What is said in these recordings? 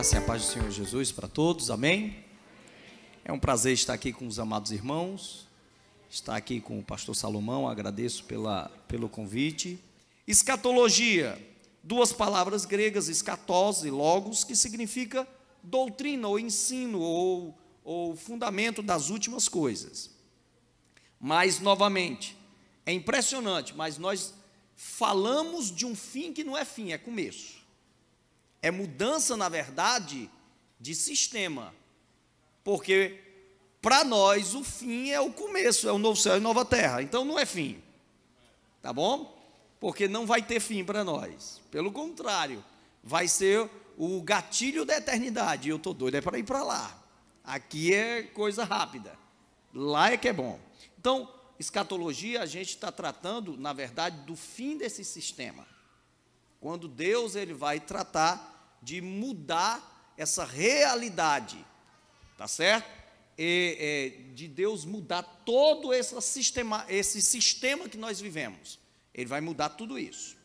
graça e a paz do Senhor Jesus para todos, amém? É um prazer estar aqui com os amados irmãos, estar aqui com o pastor Salomão, agradeço pela, pelo convite. Escatologia, duas palavras gregas, escatos e logos, que significa doutrina ou ensino ou, ou fundamento das últimas coisas. Mas, novamente, é impressionante, mas nós falamos de um fim que não é fim, é começo. É mudança, na verdade, de sistema. Porque para nós o fim é o começo, é o novo céu e nova terra. Então não é fim. Tá bom? Porque não vai ter fim para nós. Pelo contrário, vai ser o gatilho da eternidade. Eu estou doido é para ir para lá. Aqui é coisa rápida. Lá é que é bom. Então, escatologia, a gente está tratando, na verdade, do fim desse sistema. Quando Deus ele vai tratar de mudar essa realidade, tá certo? E, é, de Deus mudar todo esse sistema, esse sistema que nós vivemos. Ele vai mudar tudo isso,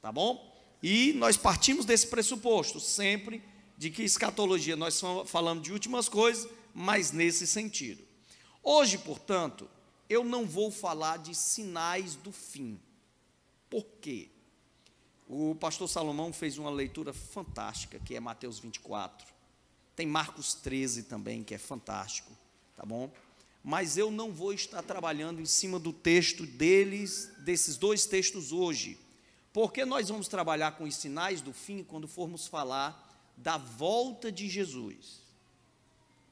tá bom? E nós partimos desse pressuposto sempre de que escatologia nós falamos de últimas coisas, mas nesse sentido. Hoje, portanto, eu não vou falar de sinais do fim. Por quê? O pastor Salomão fez uma leitura fantástica, que é Mateus 24. Tem Marcos 13 também, que é fantástico, tá bom? Mas eu não vou estar trabalhando em cima do texto deles, desses dois textos hoje, porque nós vamos trabalhar com os sinais do fim quando formos falar da volta de Jesus.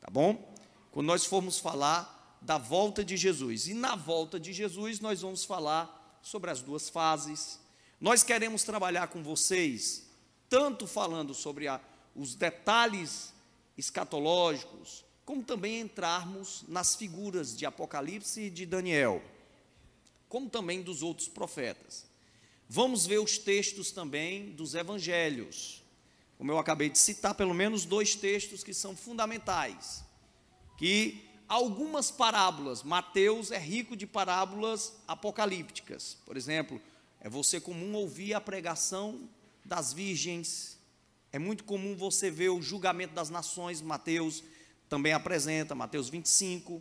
Tá bom? Quando nós formos falar da volta de Jesus. E na volta de Jesus nós vamos falar sobre as duas fases, nós queremos trabalhar com vocês, tanto falando sobre a, os detalhes escatológicos, como também entrarmos nas figuras de Apocalipse e de Daniel, como também dos outros profetas. Vamos ver os textos também dos evangelhos. Como eu acabei de citar, pelo menos dois textos que são fundamentais. Que algumas parábolas, Mateus é rico de parábolas apocalípticas. Por exemplo, é você comum ouvir a pregação das virgens. É muito comum você ver o julgamento das nações, Mateus também apresenta, Mateus 25.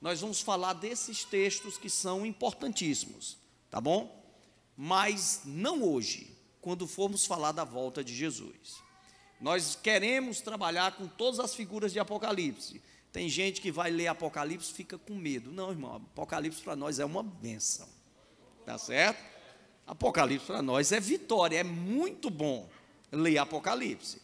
Nós vamos falar desses textos que são importantíssimos, tá bom? Mas não hoje, quando formos falar da volta de Jesus. Nós queremos trabalhar com todas as figuras de Apocalipse. Tem gente que vai ler Apocalipse fica com medo. Não, irmão, Apocalipse para nós é uma benção. Tá certo? Apocalipse para nós é vitória, é muito bom ler Apocalipse.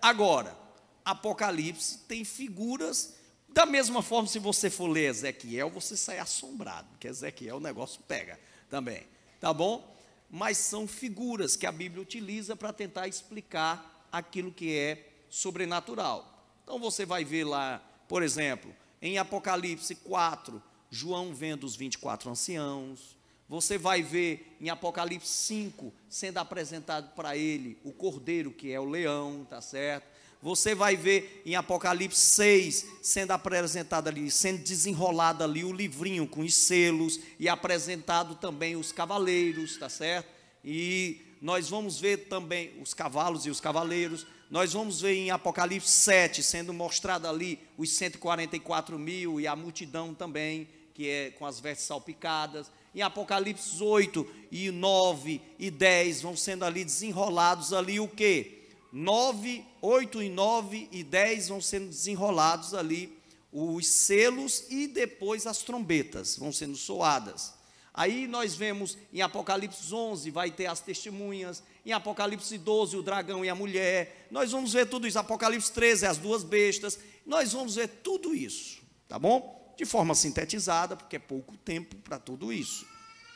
Agora, Apocalipse tem figuras, da mesma forma, se você for ler Ezequiel, você sai assombrado, porque Ezequiel o negócio pega também, tá bom? Mas são figuras que a Bíblia utiliza para tentar explicar aquilo que é sobrenatural. Então você vai ver lá, por exemplo, em Apocalipse 4, João vendo os 24 anciãos, você vai ver em Apocalipse 5 sendo apresentado para ele o cordeiro, que é o leão, tá certo? Você vai ver em Apocalipse 6 sendo apresentado ali, sendo desenrolado ali o livrinho com os selos e apresentado também os cavaleiros, tá certo? E nós vamos ver também os cavalos e os cavaleiros. Nós vamos ver em Apocalipse 7 sendo mostrado ali os 144 mil e a multidão também, que é com as vestes salpicadas em Apocalipse 8 e 9 e 10 vão sendo ali desenrolados ali o que? 9, 8 e 9 e 10 vão sendo desenrolados ali os selos e depois as trombetas vão sendo soadas. Aí nós vemos em Apocalipse 11 vai ter as testemunhas, em Apocalipse 12 o dragão e a mulher. Nós vamos ver tudo isso. Apocalipse 13 as duas bestas. Nós vamos ver tudo isso, tá bom? De forma sintetizada, porque é pouco tempo para tudo isso.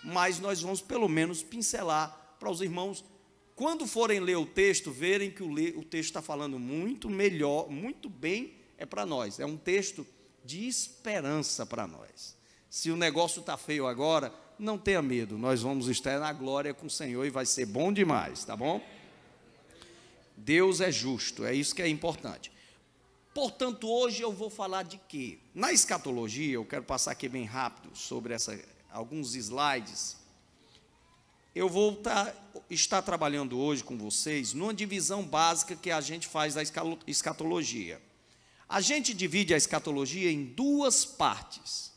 Mas nós vamos pelo menos pincelar para os irmãos, quando forem ler o texto, verem que o, o texto está falando muito melhor, muito bem, é para nós. É um texto de esperança para nós. Se o negócio está feio agora, não tenha medo, nós vamos estar na glória com o Senhor e vai ser bom demais, tá bom? Deus é justo, é isso que é importante. Portanto, hoje eu vou falar de quê? Na escatologia, eu quero passar aqui bem rápido sobre essa, alguns slides. eu vou tá, estar trabalhando hoje com vocês numa divisão básica que a gente faz da escatologia. A gente divide a escatologia em duas partes.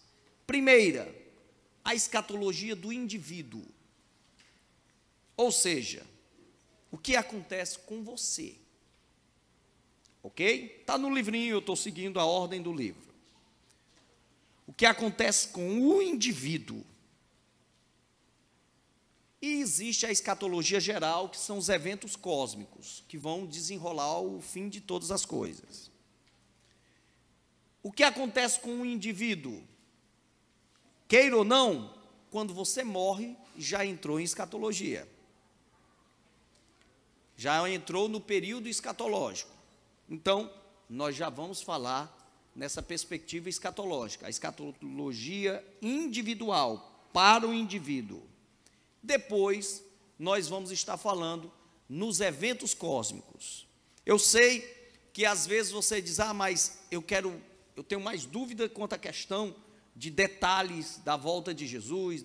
Primeira, a escatologia do indivíduo. Ou seja, o que acontece com você. Ok? Está no livrinho, eu estou seguindo a ordem do livro. O que acontece com o indivíduo. E existe a escatologia geral, que são os eventos cósmicos, que vão desenrolar o fim de todas as coisas. O que acontece com o indivíduo? Queira ou não, quando você morre, já entrou em escatologia. Já entrou no período escatológico. Então, nós já vamos falar nessa perspectiva escatológica, a escatologia individual, para o indivíduo. Depois, nós vamos estar falando nos eventos cósmicos. Eu sei que às vezes você diz: "Ah, mas eu quero, eu tenho mais dúvida quanto à questão de detalhes da volta de Jesus,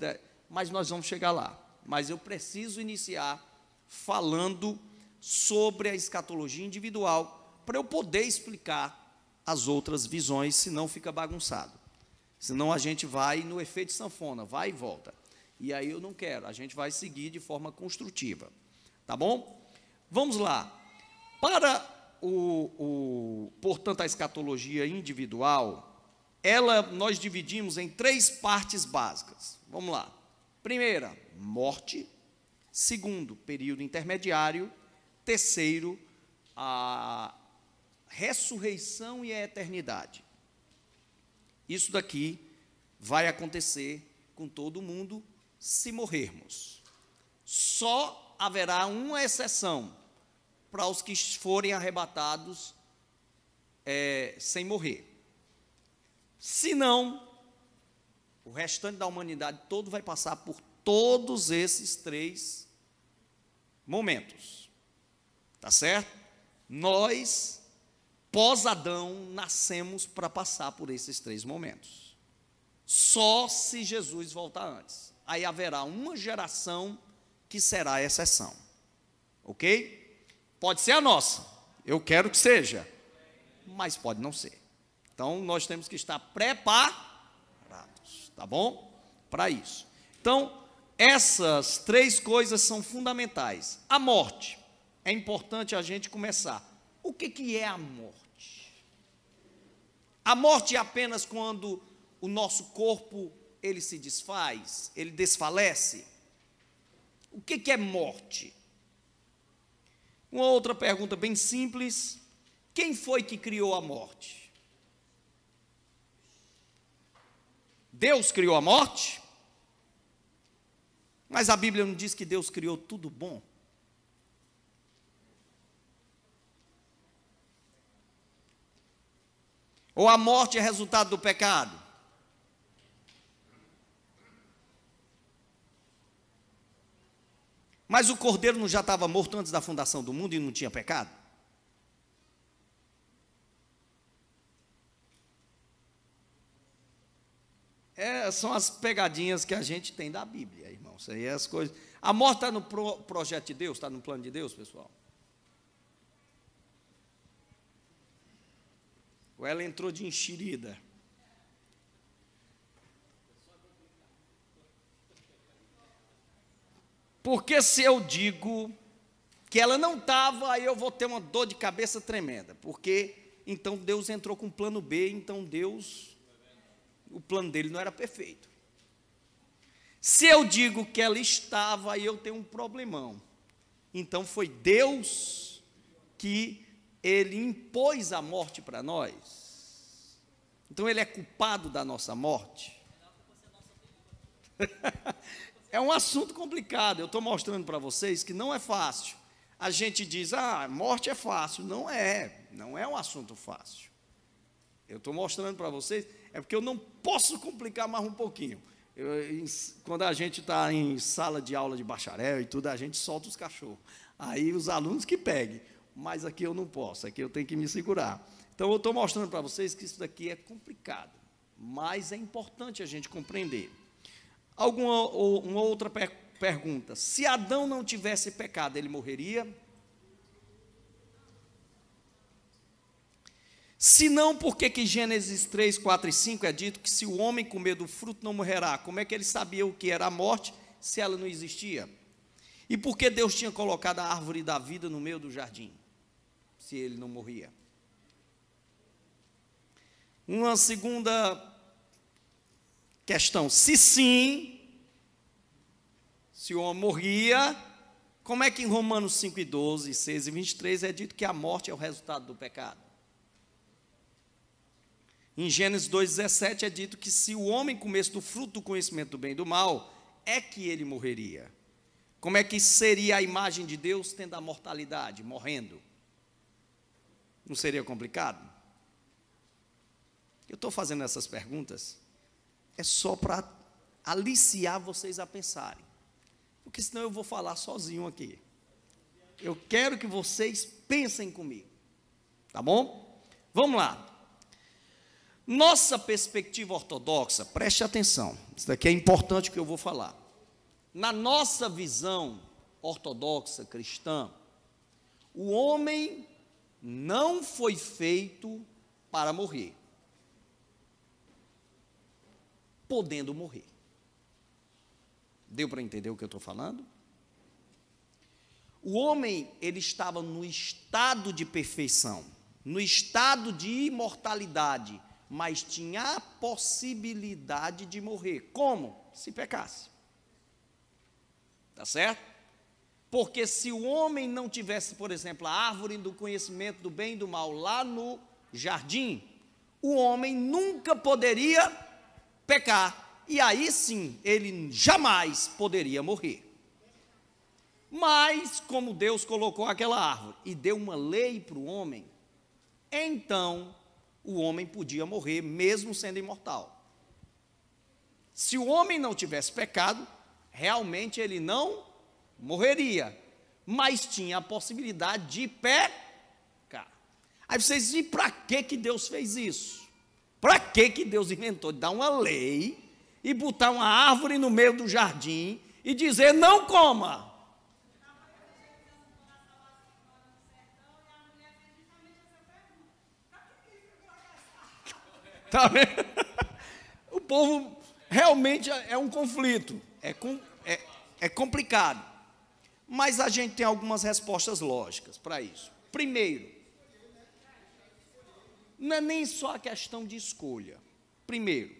mas nós vamos chegar lá. Mas eu preciso iniciar falando sobre a escatologia individual para eu poder explicar as outras visões, senão fica bagunçado. Senão a gente vai no efeito sanfona, vai e volta. E aí eu não quero, a gente vai seguir de forma construtiva. Tá bom? Vamos lá. Para o, o portanto, a escatologia individual, ela nós dividimos em três partes básicas. Vamos lá. Primeira, morte. Segundo, período intermediário. Terceiro, a ressurreição e a eternidade. Isso daqui vai acontecer com todo mundo se morrermos. Só haverá uma exceção para os que forem arrebatados é, sem morrer. Se não, o restante da humanidade todo vai passar por todos esses três momentos. Tá certo? Nós, pós-Adão, nascemos para passar por esses três momentos. Só se Jesus voltar antes aí haverá uma geração que será a exceção. Ok? Pode ser a nossa, eu quero que seja, mas pode não ser. Então nós temos que estar preparados, tá bom? Para isso. Então, essas três coisas são fundamentais. A morte, é importante a gente começar. O que, que é a morte? A morte é apenas quando o nosso corpo ele se desfaz, ele desfalece? O que, que é morte? Uma outra pergunta bem simples: quem foi que criou a morte? Deus criou a morte? Mas a Bíblia não diz que Deus criou tudo bom? Ou a morte é resultado do pecado? Mas o cordeiro não já estava morto antes da fundação do mundo e não tinha pecado? É, são as pegadinhas que a gente tem da Bíblia, irmão. Isso aí é as coisas. A morte está no pro, projeto de Deus, está no plano de Deus, pessoal. Ou ela entrou de enxerida. Porque se eu digo que ela não estava, aí eu vou ter uma dor de cabeça tremenda. Porque então Deus entrou com o plano B, então Deus, o plano dele não era perfeito. Se eu digo que ela estava, aí eu tenho um problemão. Então foi Deus que ele impôs a morte para nós. Então ele é culpado da nossa morte. É um assunto complicado. Eu estou mostrando para vocês que não é fácil. A gente diz, ah, morte é fácil. Não é, não é um assunto fácil. Eu estou mostrando para vocês, é porque eu não posso complicar mais um pouquinho. Eu, em, quando a gente está em sala de aula de bacharel e tudo, a gente solta os cachorros. Aí os alunos que peguem. Mas aqui eu não posso, aqui eu tenho que me segurar. Então eu estou mostrando para vocês que isso daqui é complicado, mas é importante a gente compreender. Alguma uma outra pergunta: se Adão não tivesse pecado, ele morreria? Se não, por que que Gênesis 3, 4 e 5 é dito que se o homem comer do fruto não morrerá? Como é que ele sabia o que era a morte se ela não existia? E por que Deus tinha colocado a árvore da vida no meio do jardim, se ele não morria? Uma segunda questão: se sim, se o homem morria, como é que em Romanos 5 e 12, 6 e 23 é dito que a morte é o resultado do pecado? Em Gênesis 2,17 é dito que se o homem comesse do fruto do conhecimento do bem e do mal, é que ele morreria. Como é que seria a imagem de Deus tendo a mortalidade, morrendo? Não seria complicado? Eu estou fazendo essas perguntas é só para aliciar vocês a pensarem, porque senão eu vou falar sozinho aqui. Eu quero que vocês pensem comigo, tá bom? Vamos lá. Nossa perspectiva ortodoxa, preste atenção, isso daqui é importante que eu vou falar. Na nossa visão ortodoxa cristã, o homem não foi feito para morrer, podendo morrer. Deu para entender o que eu estou falando? O homem, ele estava no estado de perfeição, no estado de imortalidade, mas tinha a possibilidade de morrer. Como? Se pecasse. Tá certo? Porque se o homem não tivesse, por exemplo, a árvore do conhecimento do bem e do mal lá no jardim, o homem nunca poderia pecar. E aí sim, ele jamais poderia morrer. Mas, como Deus colocou aquela árvore e deu uma lei para o homem, então o homem podia morrer, mesmo sendo imortal. Se o homem não tivesse pecado, realmente ele não morreria, mas tinha a possibilidade de pecar. Aí vocês dizem, para que, que Deus fez isso? Para que, que Deus inventou de dar uma lei e botar uma árvore no meio do jardim e dizer não coma? Tá vendo? O povo realmente é um conflito, é, com, é, é complicado. Mas a gente tem algumas respostas lógicas para isso. Primeiro, não é nem só a questão de escolha. Primeiro,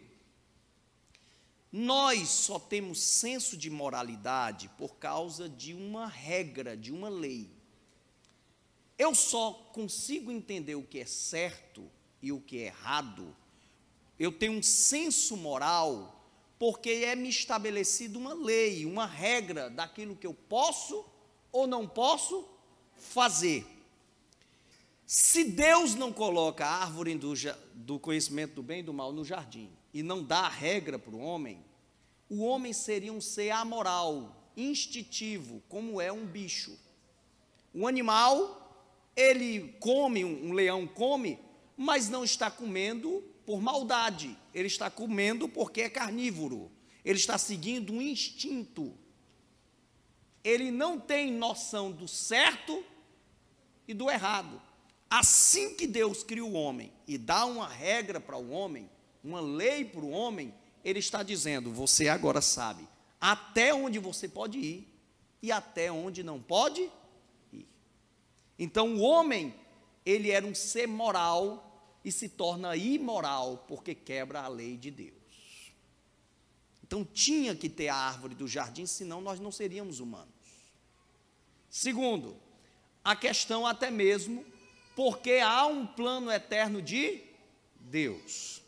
nós só temos senso de moralidade por causa de uma regra, de uma lei. Eu só consigo entender o que é certo e o que é errado. Eu tenho um senso moral porque é me estabelecido uma lei, uma regra daquilo que eu posso ou não posso fazer. Se Deus não coloca a árvore do, do, conhecimento do bem e do mal no jardim e não dá a regra para o homem, o homem seria um ser amoral, instintivo, como é um bicho. Um animal, ele come, um leão come, mas não está comendo por maldade, ele está comendo porque é carnívoro, ele está seguindo um instinto. Ele não tem noção do certo e do errado. Assim que Deus cria o homem e dá uma regra para o homem, uma lei para o homem, ele está dizendo: você agora sabe até onde você pode ir e até onde não pode ir. Então o homem, ele era um ser moral e se torna imoral porque quebra a lei de Deus. Então tinha que ter a árvore do jardim, senão nós não seríamos humanos. Segundo, a questão até mesmo porque há um plano eterno de Deus.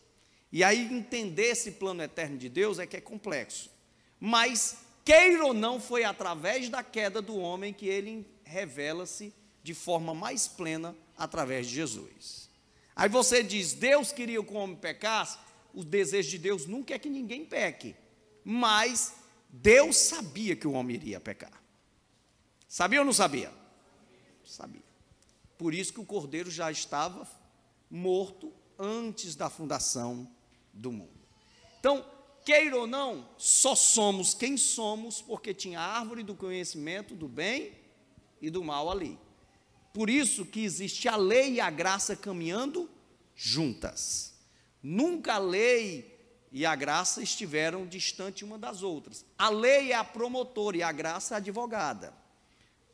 E aí entender esse plano eterno de Deus é que é complexo. Mas queira ou não, foi através da queda do homem que ele revela-se de forma mais plena através de Jesus. Aí você diz: Deus queria que o homem pecasse. O desejo de Deus nunca é que ninguém peque. Mas Deus sabia que o homem iria pecar. Sabia ou não sabia? Sabia. Por isso que o cordeiro já estava morto antes da fundação do mundo. Então, queira ou não, só somos quem somos porque tinha a árvore do conhecimento do bem e do mal ali. Por isso que existe a lei e a graça caminhando juntas. Nunca a lei e a graça estiveram distantes uma das outras. A lei é a promotora e a graça é a advogada.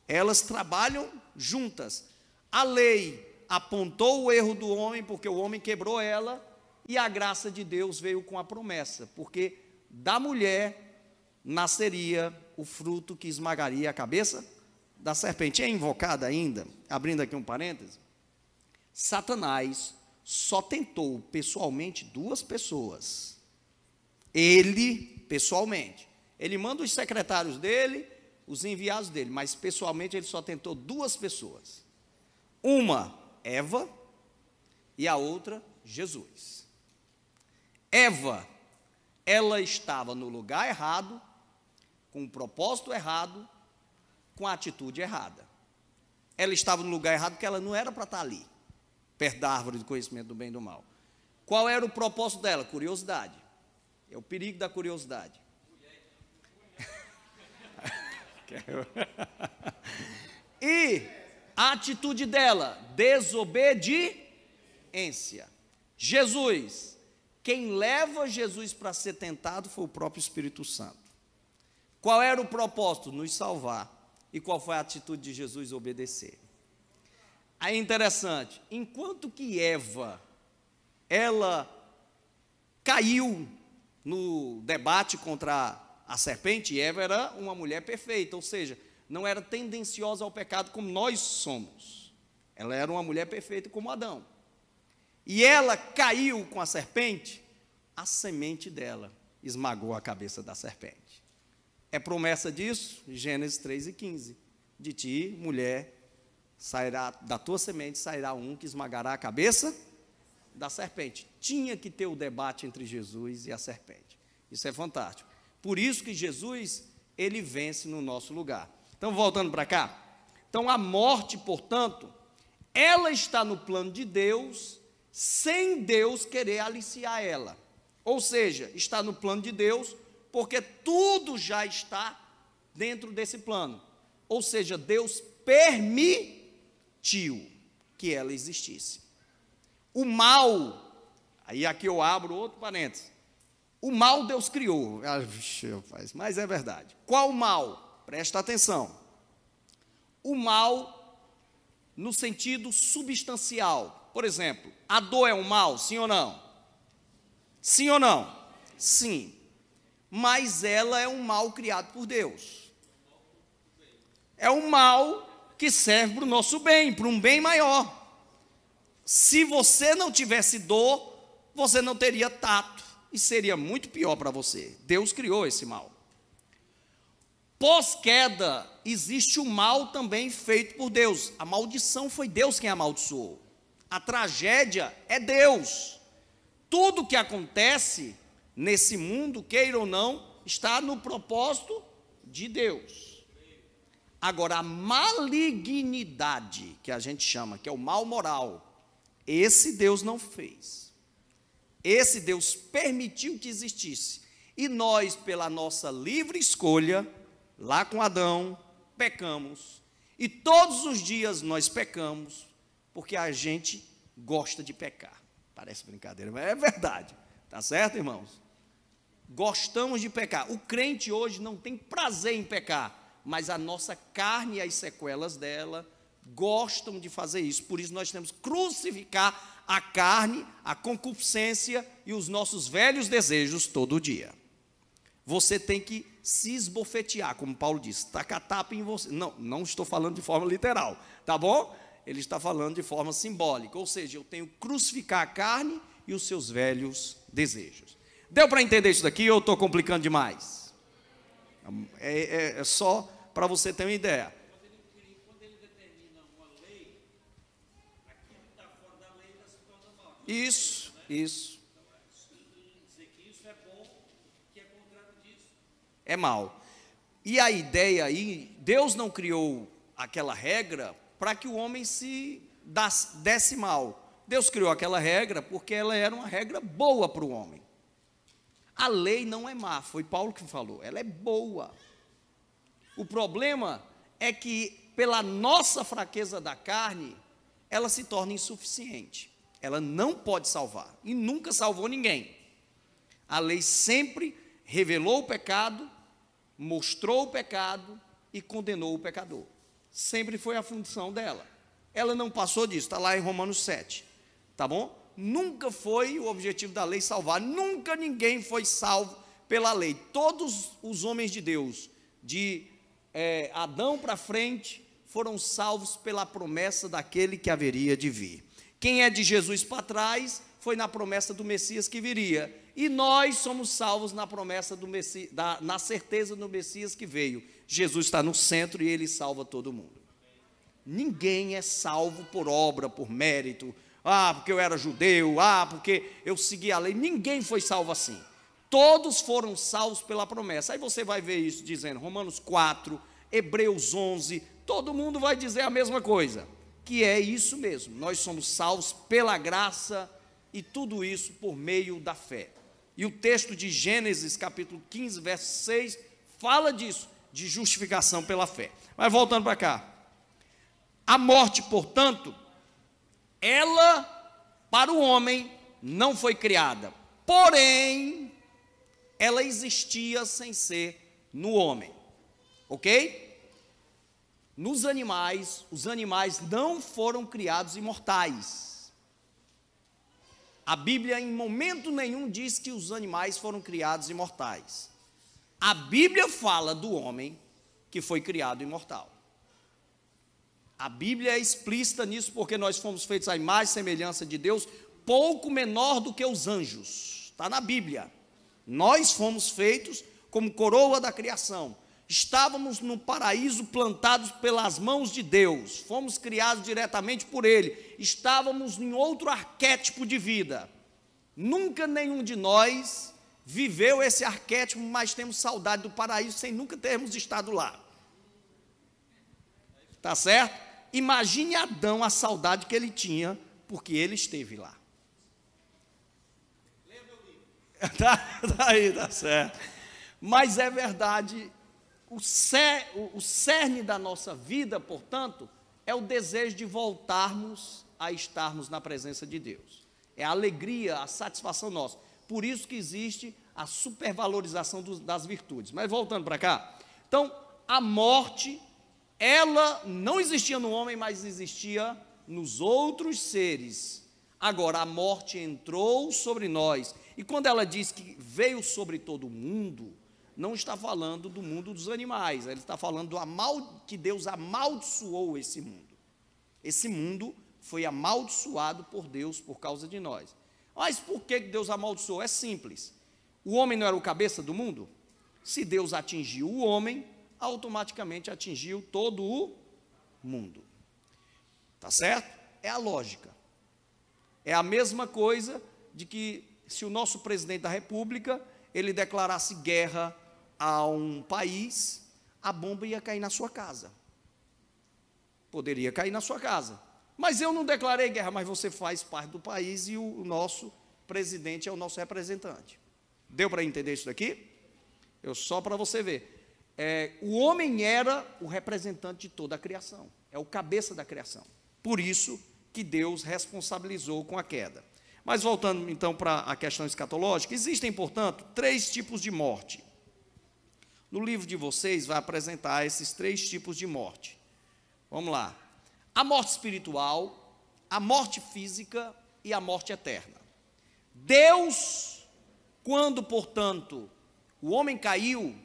Elas trabalham juntas. A lei apontou o erro do homem porque o homem quebrou ela e a graça de Deus veio com a promessa, porque da mulher nasceria o fruto que esmagaria a cabeça da serpente. É invocada ainda, abrindo aqui um parêntese. Satanás só tentou pessoalmente duas pessoas. Ele, pessoalmente. Ele manda os secretários dele, os enviados dele, mas pessoalmente ele só tentou duas pessoas. Uma, Eva, e a outra, Jesus. Eva, ela estava no lugar errado, com o propósito errado, com a atitude errada. Ela estava no lugar errado porque ela não era para estar ali perto da árvore do conhecimento do bem e do mal. Qual era o propósito dela? Curiosidade. É o perigo da curiosidade. e a atitude dela, desobediência. Jesus, quem leva Jesus para ser tentado foi o próprio Espírito Santo. Qual era o propósito? Nos salvar. E qual foi a atitude de Jesus? Obedecer. É interessante, enquanto que Eva, ela caiu no debate contra a serpente, Eva era uma mulher perfeita, ou seja, não era tendenciosa ao pecado como nós somos. Ela era uma mulher perfeita como Adão. E ela caiu com a serpente, a semente dela esmagou a cabeça da serpente. É promessa disso? Gênesis 3 e 15. De ti, mulher, sairá da tua semente sairá um que esmagará a cabeça da serpente. Tinha que ter o debate entre Jesus e a serpente. Isso é fantástico. Por isso que Jesus ele vence no nosso lugar. Então voltando para cá. Então a morte, portanto, ela está no plano de Deus sem Deus querer aliciar ela. Ou seja, está no plano de Deus porque tudo já está dentro desse plano. Ou seja, Deus permitiu que ela existisse. O mal, aí aqui eu abro outro parênteses. O mal Deus criou. Ah, mas é verdade. Qual mal? Presta atenção. O mal no sentido substancial. Por exemplo, a dor é um mal, sim ou não? Sim ou não? Sim. Mas ela é um mal criado por Deus. É um mal que serve para o nosso bem, para um bem maior. Se você não tivesse dor, você não teria tato e seria muito pior para você. Deus criou esse mal. Pós-queda, existe o mal também feito por Deus. A maldição foi Deus quem amaldiçoou. A tragédia é Deus. Tudo que acontece nesse mundo, queira ou não, está no propósito de Deus. Agora, a malignidade, que a gente chama, que é o mal moral, esse Deus não fez. Esse Deus permitiu que existisse. E nós, pela nossa livre escolha, lá com Adão, pecamos. E todos os dias nós pecamos, porque a gente gosta de pecar. Parece brincadeira, mas é verdade. Tá certo, irmãos? Gostamos de pecar. O crente hoje não tem prazer em pecar mas a nossa carne e as sequelas dela gostam de fazer isso. Por isso nós temos que crucificar a carne, a concupiscência e os nossos velhos desejos todo dia. Você tem que se esbofetear, como Paulo disse, taca tapa em você. Não, não estou falando de forma literal, tá bom? Ele está falando de forma simbólica, ou seja, eu tenho que crucificar a carne e os seus velhos desejos. Deu para entender isso daqui ou estou complicando demais? É, é, é só para você ter uma ideia. Isso, isso. É mal. E a ideia aí, Deus não criou aquela regra para que o homem se desse mal. Deus criou aquela regra porque ela era uma regra boa para o homem. A lei não é má, foi Paulo que falou, ela é boa. O problema é que, pela nossa fraqueza da carne, ela se torna insuficiente. Ela não pode salvar e nunca salvou ninguém. A lei sempre revelou o pecado, mostrou o pecado e condenou o pecador. Sempre foi a função dela. Ela não passou disso, está lá em Romanos 7. Tá bom? Nunca foi o objetivo da lei salvar, nunca ninguém foi salvo pela lei. Todos os homens de Deus, de é, Adão para frente, foram salvos pela promessa daquele que haveria de vir. Quem é de Jesus para trás foi na promessa do Messias que viria. E nós somos salvos na promessa do Messias, da, na certeza do Messias que veio. Jesus está no centro e ele salva todo mundo. Ninguém é salvo por obra, por mérito. Ah, porque eu era judeu, ah, porque eu segui a lei. Ninguém foi salvo assim. Todos foram salvos pela promessa. Aí você vai ver isso dizendo Romanos 4, Hebreus 11, todo mundo vai dizer a mesma coisa, que é isso mesmo. Nós somos salvos pela graça e tudo isso por meio da fé. E o texto de Gênesis, capítulo 15, verso 6, fala disso, de justificação pela fé. Mas voltando para cá. A morte, portanto, ela para o homem não foi criada, porém, ela existia sem ser no homem. OK? Nos animais, os animais não foram criados imortais. A Bíblia em momento nenhum diz que os animais foram criados imortais. A Bíblia fala do homem que foi criado imortal. A Bíblia é explícita nisso porque nós fomos feitos à imagem e semelhança de Deus, pouco menor do que os anjos. Está na Bíblia. Nós fomos feitos como coroa da criação. Estávamos no paraíso plantados pelas mãos de Deus, fomos criados diretamente por Ele, estávamos em outro arquétipo de vida. Nunca nenhum de nós viveu esse arquétipo, mas temos saudade do paraíso sem nunca termos estado lá. Tá certo? Imagine Adão a saudade que ele tinha, porque ele esteve lá. Tá, tá aí, tá certo. Mas é verdade o, cer, o, o cerne da nossa vida, portanto, é o desejo de voltarmos a estarmos na presença de Deus. É a alegria, a satisfação nossa. Por isso que existe a supervalorização dos, das virtudes. Mas voltando para cá. Então, a morte, ela não existia no homem, mas existia nos outros seres. Agora, a morte entrou sobre nós. E quando ela diz que veio sobre todo mundo, não está falando do mundo dos animais, ele está falando do amal, que Deus amaldiçoou esse mundo. Esse mundo foi amaldiçoado por Deus por causa de nós. Mas por que Deus amaldiçoou? É simples. O homem não era o cabeça do mundo? Se Deus atingiu o homem, automaticamente atingiu todo o mundo. Tá certo? É a lógica. É a mesma coisa de que se o nosso presidente da República ele declarasse guerra a um país, a bomba ia cair na sua casa. Poderia cair na sua casa. Mas eu não declarei guerra, mas você faz parte do país e o nosso presidente é o nosso representante. Deu para entender isso daqui? Eu só para você ver. É, o homem era o representante de toda a criação, é o cabeça da criação. Por isso que Deus responsabilizou com a queda. Mas voltando então para a questão escatológica, existem, portanto, três tipos de morte. No livro de vocês vai apresentar esses três tipos de morte. Vamos lá. A morte espiritual, a morte física e a morte eterna. Deus, quando, portanto, o homem caiu,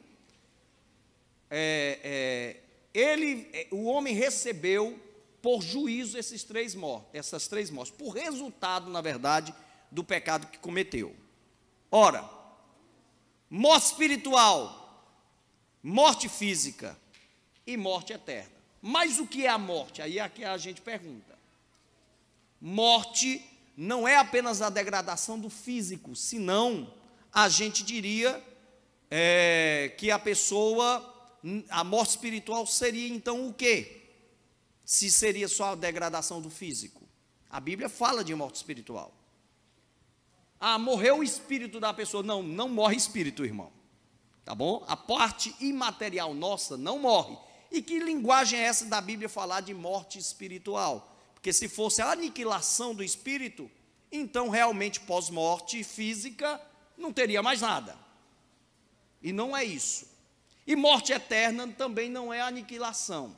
é, é, ele, é, o homem recebeu por juízo esses três mortes, essas três mortes, por resultado, na verdade, do pecado que cometeu. Ora, morte espiritual, morte física e morte eterna. Mas o que é a morte? Aí é que a gente pergunta. Morte não é apenas a degradação do físico, senão a gente diria é, que a pessoa, a morte espiritual seria então o quê? Se seria só a degradação do físico. A Bíblia fala de morte espiritual. ah, morreu o espírito da pessoa. Não, não morre espírito, irmão. Tá bom? A parte imaterial nossa não morre. E que linguagem é essa da Bíblia falar de morte espiritual? Porque se fosse a aniquilação do espírito, então realmente pós-morte física não teria mais nada. E não é isso. E morte eterna também não é aniquilação.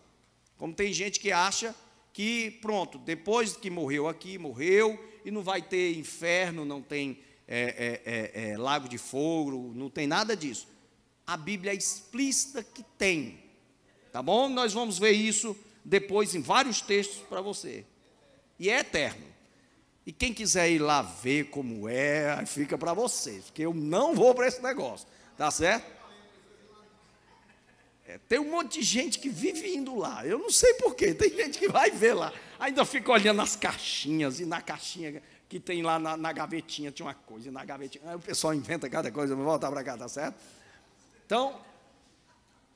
Como tem gente que acha que, pronto, depois que morreu aqui, morreu, e não vai ter inferno, não tem é, é, é, é lago de fogo, não tem nada disso. A Bíblia é explícita que tem. Tá bom? Nós vamos ver isso depois em vários textos para você. E é eterno. E quem quiser ir lá ver como é, fica para vocês, porque eu não vou para esse negócio. Tá certo? Tem um monte de gente que vive indo lá. Eu não sei porquê. Tem gente que vai ver lá. Ainda fica olhando as caixinhas e na caixinha que tem lá na, na gavetinha tinha uma coisa, e na gavetinha. Aí o pessoal inventa cada coisa. Vou voltar para cá, tá certo? Então,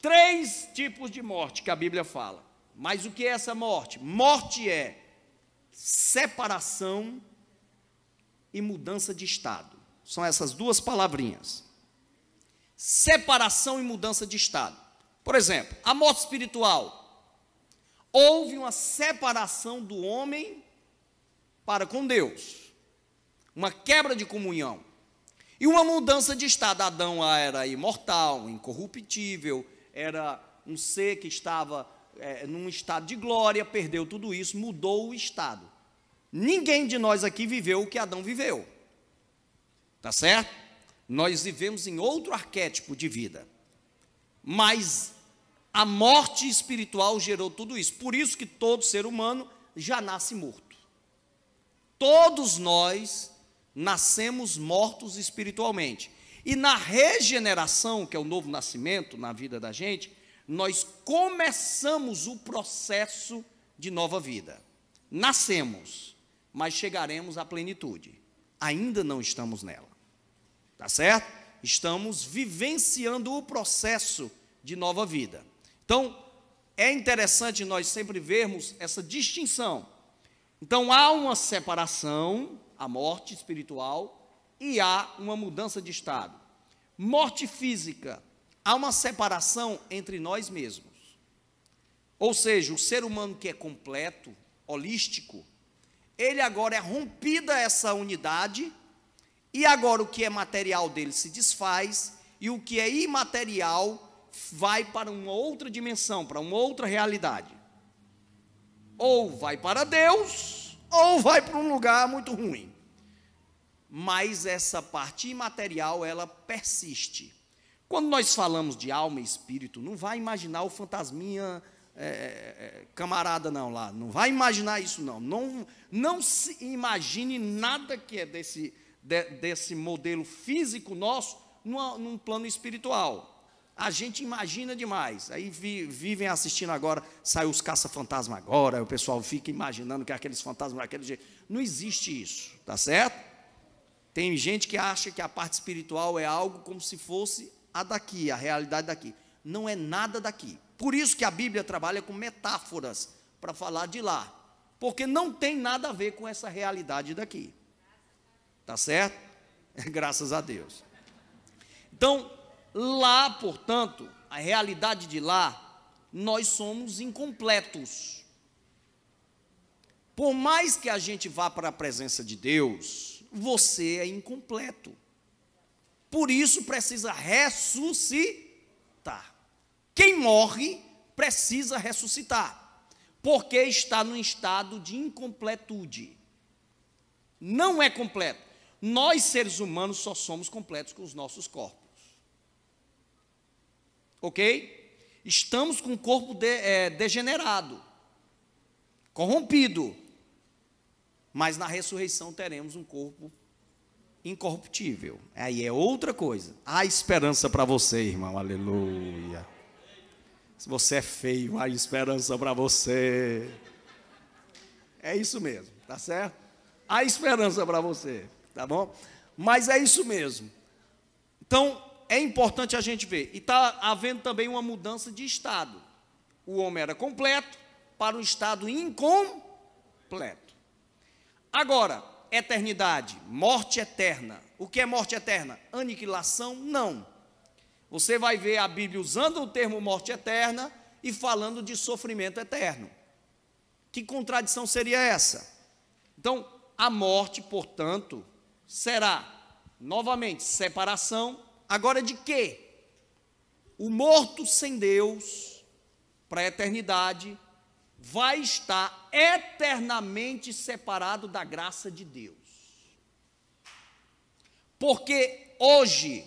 Três tipos de morte que a Bíblia fala. Mas o que é essa morte? Morte é separação e mudança de estado. São essas duas palavrinhas. Separação e mudança de estado. Por exemplo, a morte espiritual. Houve uma separação do homem para com Deus. Uma quebra de comunhão. E uma mudança de estado. Adão era imortal, incorruptível, era um ser que estava é, num estado de glória, perdeu tudo isso, mudou o estado. Ninguém de nós aqui viveu o que Adão viveu. Tá certo? Nós vivemos em outro arquétipo de vida. Mas a morte espiritual gerou tudo isso. Por isso que todo ser humano já nasce morto. Todos nós nascemos mortos espiritualmente. E na regeneração, que é o novo nascimento na vida da gente, nós começamos o processo de nova vida. Nascemos, mas chegaremos à plenitude. Ainda não estamos nela. Tá certo? Estamos vivenciando o processo de nova vida. Então, é interessante nós sempre vermos essa distinção. Então, há uma separação, a morte espiritual, e há uma mudança de estado. Morte física, há uma separação entre nós mesmos. Ou seja, o ser humano que é completo, holístico, ele agora é rompida essa unidade, e agora o que é material dele se desfaz, e o que é imaterial vai para uma outra dimensão, para uma outra realidade. Ou vai para Deus, ou vai para um lugar muito ruim mas essa parte imaterial ela persiste. Quando nós falamos de alma e espírito, não vai imaginar o fantasminha é, é, é, camarada não lá, não vai imaginar isso não. Não, não se imagine nada que é desse, de, desse modelo físico nosso numa, num plano espiritual. A gente imagina demais. Aí vi, vivem assistindo agora, sai os caça-fantasma agora, o pessoal fica imaginando que é aqueles fantasmas daquele jeito. Não existe isso, tá certo? Tem gente que acha que a parte espiritual é algo como se fosse a daqui, a realidade daqui. Não é nada daqui. Por isso que a Bíblia trabalha com metáforas para falar de lá. Porque não tem nada a ver com essa realidade daqui. Tá certo? Graças a Deus. Então, lá, portanto, a realidade de lá, nós somos incompletos. Por mais que a gente vá para a presença de Deus, você é incompleto. Por isso precisa ressuscitar. Quem morre precisa ressuscitar, porque está no estado de incompletude. Não é completo. Nós, seres humanos, só somos completos com os nossos corpos. Ok? Estamos com o corpo de, é, degenerado, corrompido mas na ressurreição teremos um corpo incorruptível. Aí é outra coisa. Há esperança para você, irmão. Aleluia. Se você é feio, há esperança para você. É isso mesmo, tá certo? Há esperança para você, tá bom? Mas é isso mesmo. Então, é importante a gente ver. E está havendo também uma mudança de estado. O homem era completo para um estado incompleto. Agora, eternidade, morte eterna. O que é morte eterna? Aniquilação? Não. Você vai ver a Bíblia usando o termo morte eterna e falando de sofrimento eterno. Que contradição seria essa? Então, a morte, portanto, será novamente separação. Agora de quê? O morto sem Deus para a eternidade vai estar eternamente separado da graça de Deus. Porque hoje,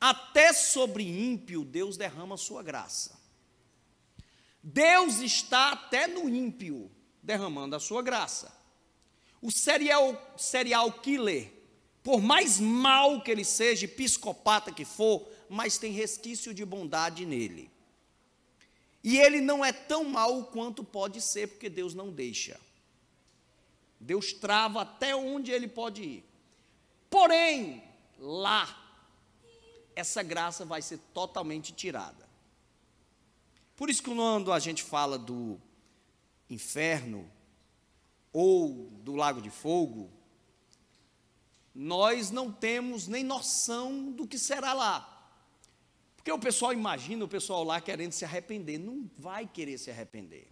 até sobre ímpio, Deus derrama sua graça. Deus está até no ímpio derramando a sua graça. O serial, serial killer, por mais mal que ele seja, psicopata que for, mas tem resquício de bondade nele. E ele não é tão mau quanto pode ser, porque Deus não deixa. Deus trava até onde ele pode ir. Porém, lá, essa graça vai ser totalmente tirada. Por isso que quando a gente fala do inferno ou do lago de fogo, nós não temos nem noção do que será lá. Porque o pessoal imagina o pessoal lá querendo se arrepender, não vai querer se arrepender.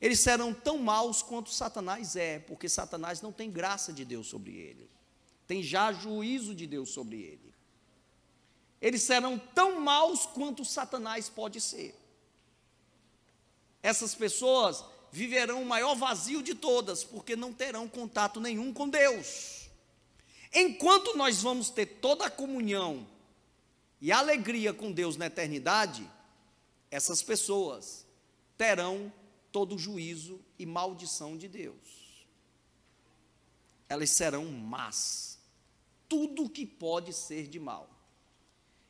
Eles serão tão maus quanto Satanás é, porque Satanás não tem graça de Deus sobre ele, tem já juízo de Deus sobre ele. Eles serão tão maus quanto Satanás pode ser. Essas pessoas viverão o maior vazio de todas, porque não terão contato nenhum com Deus. Enquanto nós vamos ter toda a comunhão e alegria com Deus na eternidade, essas pessoas terão todo o juízo e maldição de Deus. Elas serão más, tudo que pode ser de mal.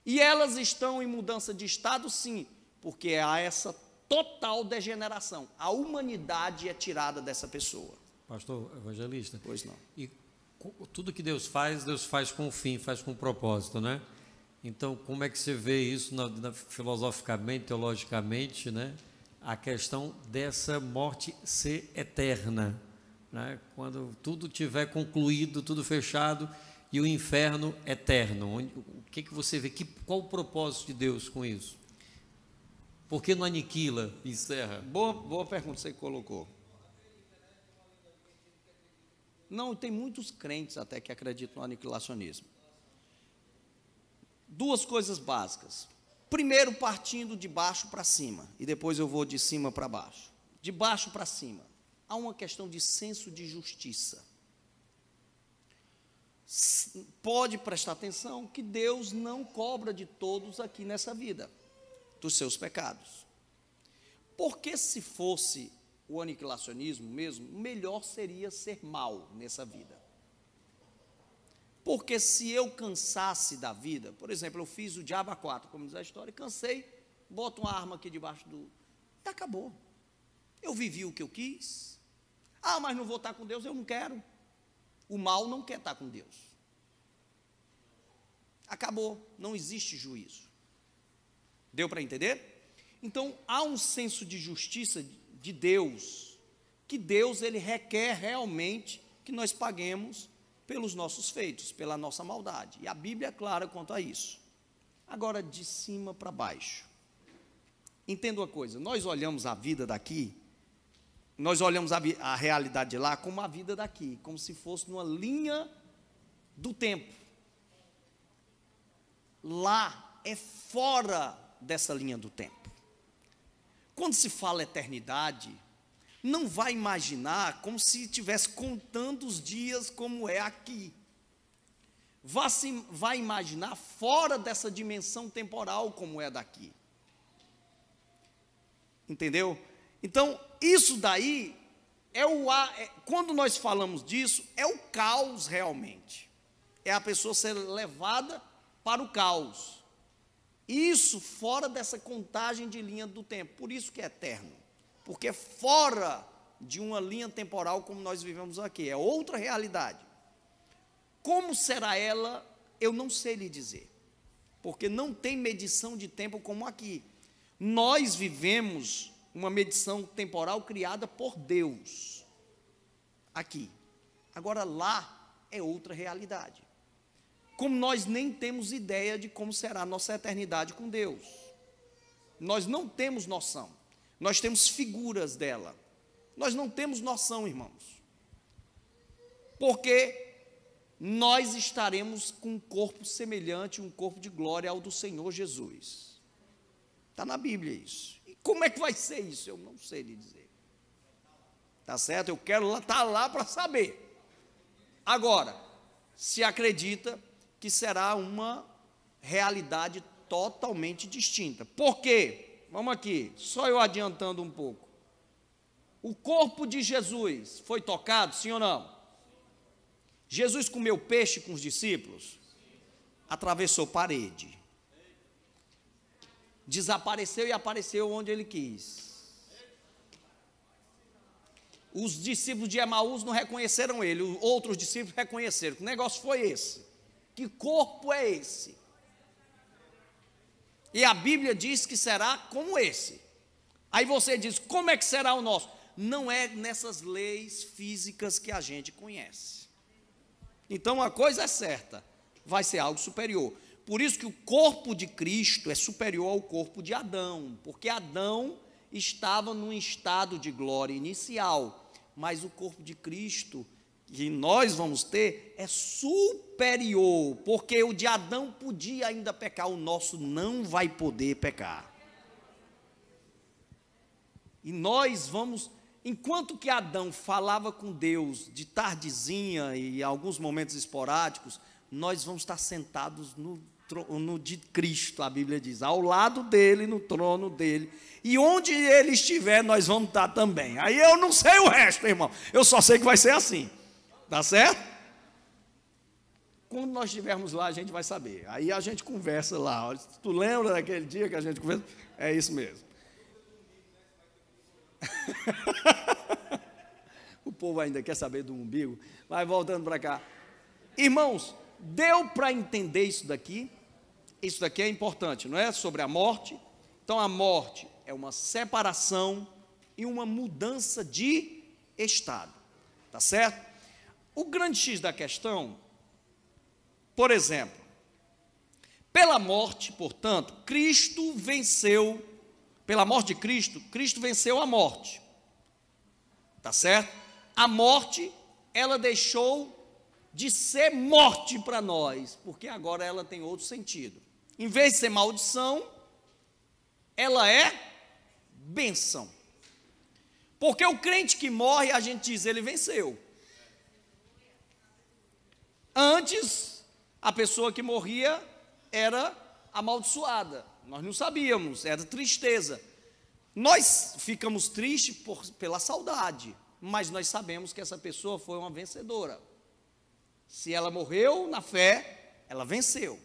E elas estão em mudança de estado, sim, porque há essa total degeneração. A humanidade é tirada dessa pessoa. Pastor evangelista. Pois não. E tudo que Deus faz, Deus faz com fim, faz com propósito, né? Então, como é que você vê isso na, na, filosoficamente, teologicamente, né? A questão dessa morte ser eterna, né? Quando tudo tiver concluído, tudo fechado e o inferno eterno. Onde, o que que você vê? Que, qual o propósito de Deus com isso? Por que não aniquila, encerra? Boa, boa pergunta que você colocou. Não, tem muitos crentes até que acreditam no aniquilacionismo duas coisas básicas. Primeiro, partindo de baixo para cima, e depois eu vou de cima para baixo. De baixo para cima, há uma questão de senso de justiça. Pode prestar atenção que Deus não cobra de todos aqui nessa vida dos seus pecados. Porque se fosse o aniquilacionismo mesmo, melhor seria ser mal nessa vida. Porque se eu cansasse da vida, por exemplo, eu fiz o diabo a quatro, como diz a história, cansei, boto uma arma aqui debaixo do. E acabou. Eu vivi o que eu quis. Ah, mas não vou estar com Deus, eu não quero. O mal não quer estar com Deus. Acabou, não existe juízo. Deu para entender? Então há um senso de justiça de Deus, que Deus ele requer realmente que nós paguemos pelos nossos feitos, pela nossa maldade. E a Bíblia é clara quanto a isso. Agora, de cima para baixo. Entenda uma coisa: nós olhamos a vida daqui, nós olhamos a, a realidade de lá como a vida daqui, como se fosse numa linha do tempo. Lá é fora dessa linha do tempo. Quando se fala eternidade, não vai imaginar como se estivesse contando os dias como é aqui. Vai, se, vai imaginar fora dessa dimensão temporal como é daqui. Entendeu? Então, isso daí é o é, quando nós falamos disso, é o caos realmente. É a pessoa ser levada para o caos. Isso fora dessa contagem de linha do tempo. Por isso que é eterno porque fora de uma linha temporal como nós vivemos aqui, é outra realidade. Como será ela, eu não sei lhe dizer, porque não tem medição de tempo como aqui. Nós vivemos uma medição temporal criada por Deus, aqui. Agora lá é outra realidade. Como nós nem temos ideia de como será a nossa eternidade com Deus. Nós não temos noção. Nós temos figuras dela. Nós não temos noção, irmãos. Porque nós estaremos com um corpo semelhante, um corpo de glória ao do Senhor Jesus. Está na Bíblia isso. E como é que vai ser isso? Eu não sei lhe dizer. Tá certo? Eu quero estar tá lá para saber. Agora, se acredita que será uma realidade totalmente distinta. Por quê? Vamos aqui, só eu adiantando um pouco. O corpo de Jesus foi tocado, sim ou não? Jesus comeu peixe com os discípulos? Atravessou parede. Desapareceu e apareceu onde ele quis. Os discípulos de Emaús não reconheceram ele, outros discípulos reconheceram. Que negócio foi esse? Que corpo é esse? E a Bíblia diz que será como esse. Aí você diz: como é que será o nosso? Não é nessas leis físicas que a gente conhece. Então a coisa é certa, vai ser algo superior. Por isso que o corpo de Cristo é superior ao corpo de Adão, porque Adão estava num estado de glória inicial, mas o corpo de Cristo que nós vamos ter é superior, porque o de Adão podia ainda pecar, o nosso não vai poder pecar. E nós vamos Enquanto que Adão falava com Deus de tardezinha e alguns momentos esporádicos, nós vamos estar sentados no trono de Cristo, a Bíblia diz, ao lado dele, no trono dele. E onde ele estiver, nós vamos estar também. Aí eu não sei o resto, irmão. Eu só sei que vai ser assim. Tá certo? Quando nós estivermos lá, a gente vai saber. Aí a gente conversa lá. Tu lembra daquele dia que a gente conversa? É isso mesmo. o povo ainda quer saber do umbigo. Vai voltando para cá. Irmãos, deu para entender isso daqui? Isso daqui é importante, não é? Sobre a morte. Então, a morte é uma separação e uma mudança de estado. Tá certo? O grande X da questão, por exemplo, pela morte, portanto, Cristo venceu pela morte de Cristo, Cristo venceu a morte. Tá certo? A morte, ela deixou de ser morte para nós, porque agora ela tem outro sentido. Em vez de ser maldição, ela é benção. Porque o crente que morre, a gente diz, ele venceu. Antes, a pessoa que morria era amaldiçoada. Nós não sabíamos, era tristeza. Nós ficamos tristes por, pela saudade, mas nós sabemos que essa pessoa foi uma vencedora. Se ela morreu na fé, ela venceu.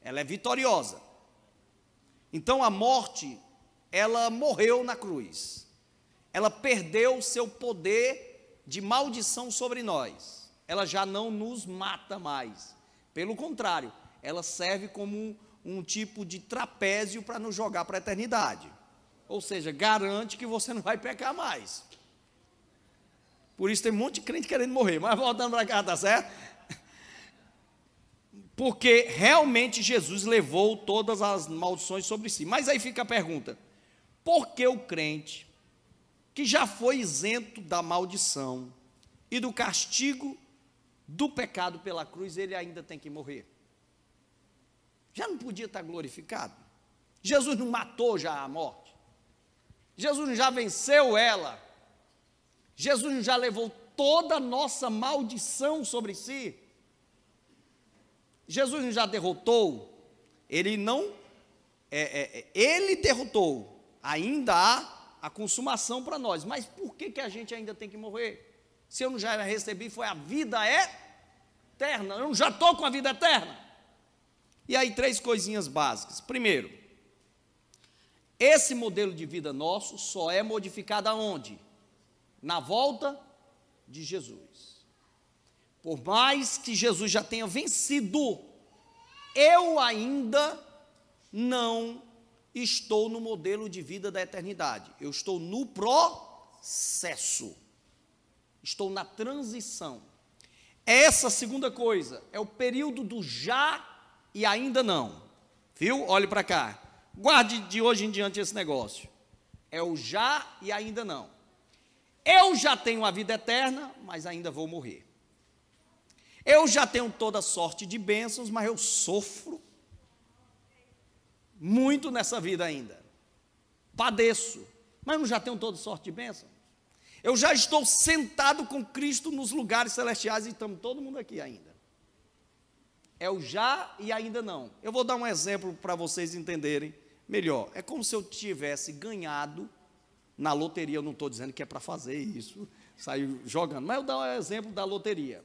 Ela é vitoriosa. Então a morte, ela morreu na cruz. Ela perdeu seu poder de maldição sobre nós. Ela já não nos mata mais. Pelo contrário, ela serve como um, um tipo de trapézio para nos jogar para a eternidade. Ou seja, garante que você não vai pecar mais. Por isso tem um monte de crente querendo morrer. Mas voltando para cá, tá certo? Porque realmente Jesus levou todas as maldições sobre si. Mas aí fica a pergunta: por que o crente, que já foi isento da maldição e do castigo do pecado pela cruz, ele ainda tem que morrer? já não podia estar glorificado? Jesus não matou já a morte? Jesus já venceu ela? Jesus já levou toda a nossa maldição sobre si? Jesus já derrotou? Ele não, é, é, é, ele derrotou, ainda há a consumação para nós, mas por que, que a gente ainda tem que morrer? Se eu não já recebi, foi a vida eterna, eu já estou com a vida eterna. E aí, três coisinhas básicas. Primeiro, esse modelo de vida nosso só é modificado aonde? Na volta de Jesus. Por mais que Jesus já tenha vencido, eu ainda não estou no modelo de vida da eternidade. Eu estou no processo. Estou na transição. Essa segunda coisa, é o período do já e ainda não. Viu? Olhe para cá. Guarde de hoje em diante esse negócio. É o já e ainda não. Eu já tenho a vida eterna, mas ainda vou morrer. Eu já tenho toda sorte de bênçãos, mas eu sofro muito nessa vida ainda. Padeço, mas não já tenho toda sorte de bênçãos. Eu já estou sentado com Cristo nos lugares celestiais e estamos todo mundo aqui ainda. É o já e ainda não. Eu vou dar um exemplo para vocês entenderem melhor. É como se eu tivesse ganhado na loteria. Eu não estou dizendo que é para fazer isso, sair jogando, mas eu dou um exemplo da loteria.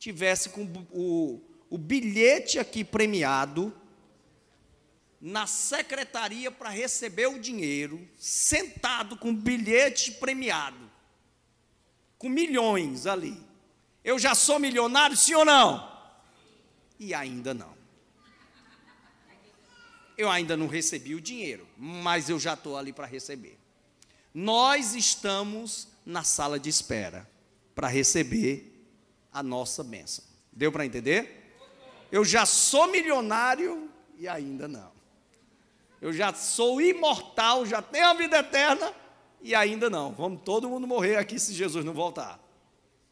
Tivesse com o, o bilhete aqui premiado na secretaria para receber o dinheiro, sentado com o bilhete premiado, com milhões ali. Eu já sou milionário, sim ou não? E ainda não. Eu ainda não recebi o dinheiro, mas eu já estou ali para receber. Nós estamos na sala de espera para receber a nossa bênção. Deu para entender? Eu já sou milionário e ainda não. Eu já sou imortal, já tenho a vida eterna e ainda não. Vamos todo mundo morrer aqui se Jesus não voltar.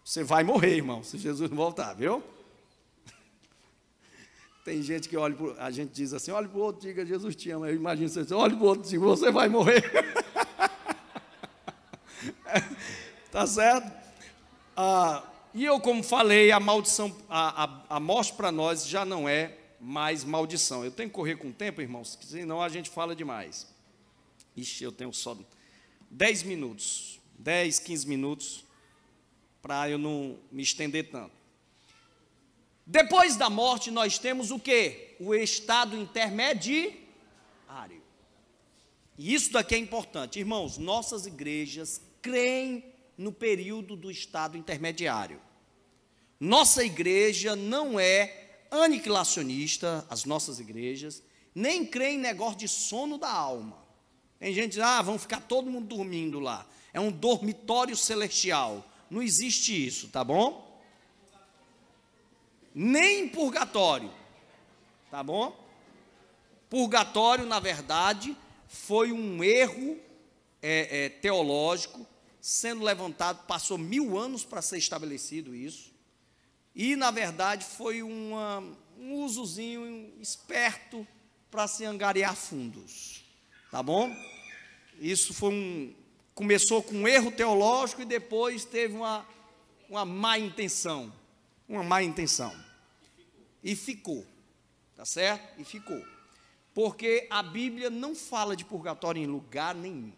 Você vai morrer, irmão, se Jesus não voltar, viu? Tem gente que olha, pro, a gente diz assim, olha para o outro, diga Jesus te ama. Eu imagino você, olha para o outro, diga você vai morrer. tá certo? Ah, e eu, como falei, a maldição, a, a, a morte para nós já não é mais maldição. Eu tenho que correr com o tempo, irmãos, senão a gente fala demais. Ixi, eu tenho só 10 minutos, 10, 15 minutos, para eu não me estender tanto. Depois da morte, nós temos o que? O estado intermediário. E isso daqui é importante. Irmãos, nossas igrejas creem no período do estado intermediário. Nossa igreja não é aniquilacionista, as nossas igrejas, nem crê em negócio de sono da alma. Tem gente que diz, ah, vão ficar todo mundo dormindo lá. É um dormitório celestial. Não existe isso, tá bom? nem purgatório. Tá bom? Purgatório, na verdade, foi um erro é, é, teológico sendo levantado, passou mil anos para ser estabelecido isso. E, na verdade, foi uma, um usozinho esperto para se angariar fundos. Tá bom? Isso foi um. Começou com um erro teológico e depois teve uma, uma má intenção uma má intenção. E ficou. Tá certo? E ficou. Porque a Bíblia não fala de purgatório em lugar nenhum.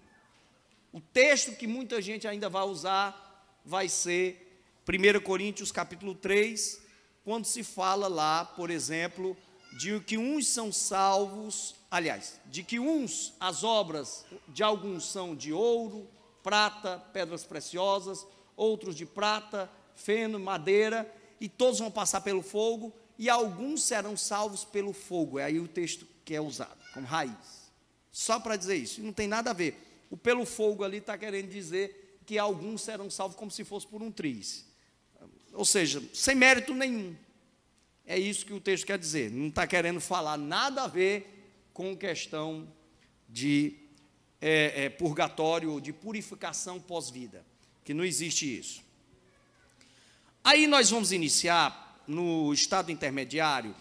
O texto que muita gente ainda vai usar vai ser 1 Coríntios capítulo 3, quando se fala lá, por exemplo, de que uns são salvos, aliás, de que uns as obras de alguns são de ouro, prata, pedras preciosas, outros de prata, feno, madeira, e todos vão passar pelo fogo, e alguns serão salvos pelo fogo. É aí o texto que é usado, como raiz. Só para dizer isso, não tem nada a ver. O pelo fogo ali está querendo dizer que alguns serão salvos como se fosse por um triz. Ou seja, sem mérito nenhum. É isso que o texto quer dizer. Não está querendo falar nada a ver com questão de é, é, purgatório, de purificação pós-vida. Que não existe isso. Aí nós vamos iniciar no estado intermediário,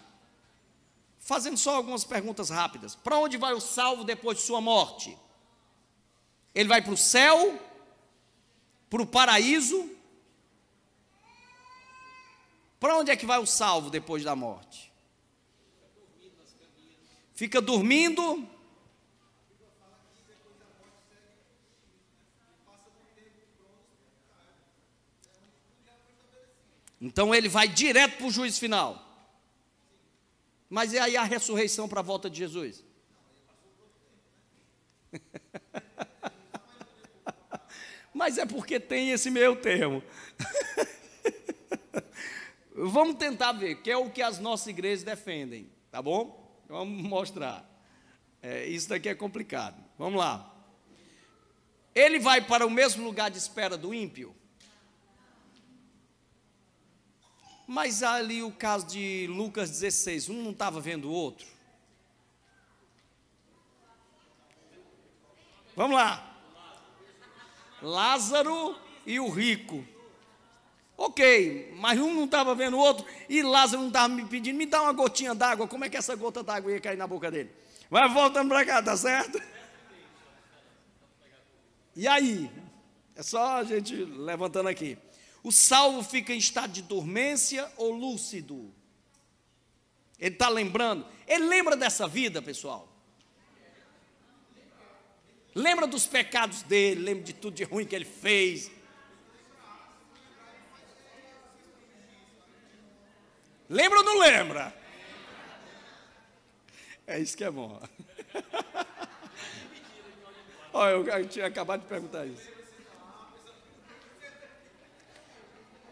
fazendo só algumas perguntas rápidas. Para onde vai o salvo depois de sua morte? Ele vai para o céu? Para o paraíso? Para onde é que vai o salvo depois da morte? Fica dormindo Então ele vai direto para o juízo final. Mas e aí a ressurreição para a volta de Jesus? Mas é porque tem esse meio termo. Vamos tentar ver, que é o que as nossas igrejas defendem, tá bom? Vamos mostrar. É, isso daqui é complicado. Vamos lá. Ele vai para o mesmo lugar de espera do ímpio? Mas ali o caso de Lucas 16, um não estava vendo o outro? Vamos lá. Lázaro e o rico. Ok, mas um não estava vendo o outro e Lázaro não estava me pedindo, me dá uma gotinha d'água. Como é que essa gota d'água ia cair na boca dele? Vai voltando para cá, tá certo? E aí? É só a gente levantando aqui. O salvo fica em estado de dormência ou lúcido? Ele está lembrando? Ele lembra dessa vida, pessoal? Lembra dos pecados dele, lembra de tudo de ruim que ele fez. Lembra ou não lembra? É isso que é bom. Olha, eu tinha acabado de perguntar isso.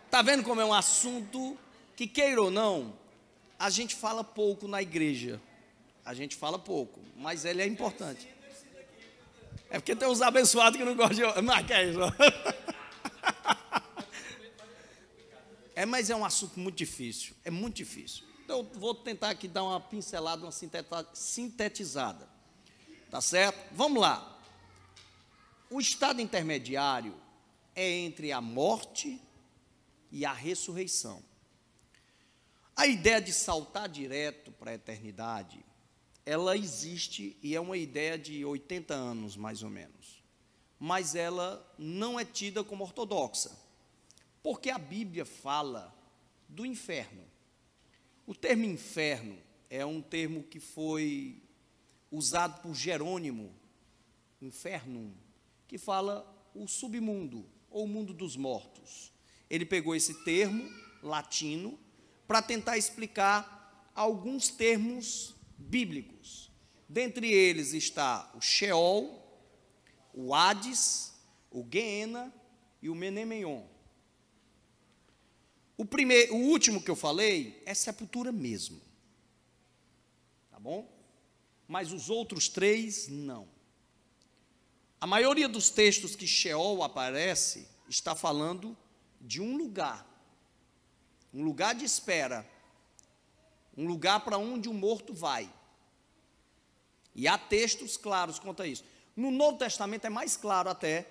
Está vendo como é um assunto que, queira ou não, a gente fala pouco na igreja. A gente fala pouco, mas ele é importante. É porque tem uns abençoados que não gostam de. Mas que é isso? É, mas é um assunto muito difícil. É muito difícil. Então, eu vou tentar aqui dar uma pincelada, uma sintetizada. Tá certo? Vamos lá. O estado intermediário é entre a morte e a ressurreição. A ideia de saltar direto para a eternidade ela existe e é uma ideia de 80 anos, mais ou menos. Mas ela não é tida como ortodoxa, porque a Bíblia fala do inferno. O termo inferno é um termo que foi usado por Jerônimo, inferno, que fala o submundo ou o mundo dos mortos. Ele pegou esse termo latino para tentar explicar alguns termos bíblicos. Dentre eles está o Sheol, o Hades, o Guiena e o Menemeion. O, o último que eu falei é sepultura mesmo. Tá bom? Mas os outros três, não. A maioria dos textos que Sheol aparece está falando de um lugar, um lugar de espera um lugar para onde o morto vai. E há textos claros quanto a isso. No Novo Testamento é mais claro até,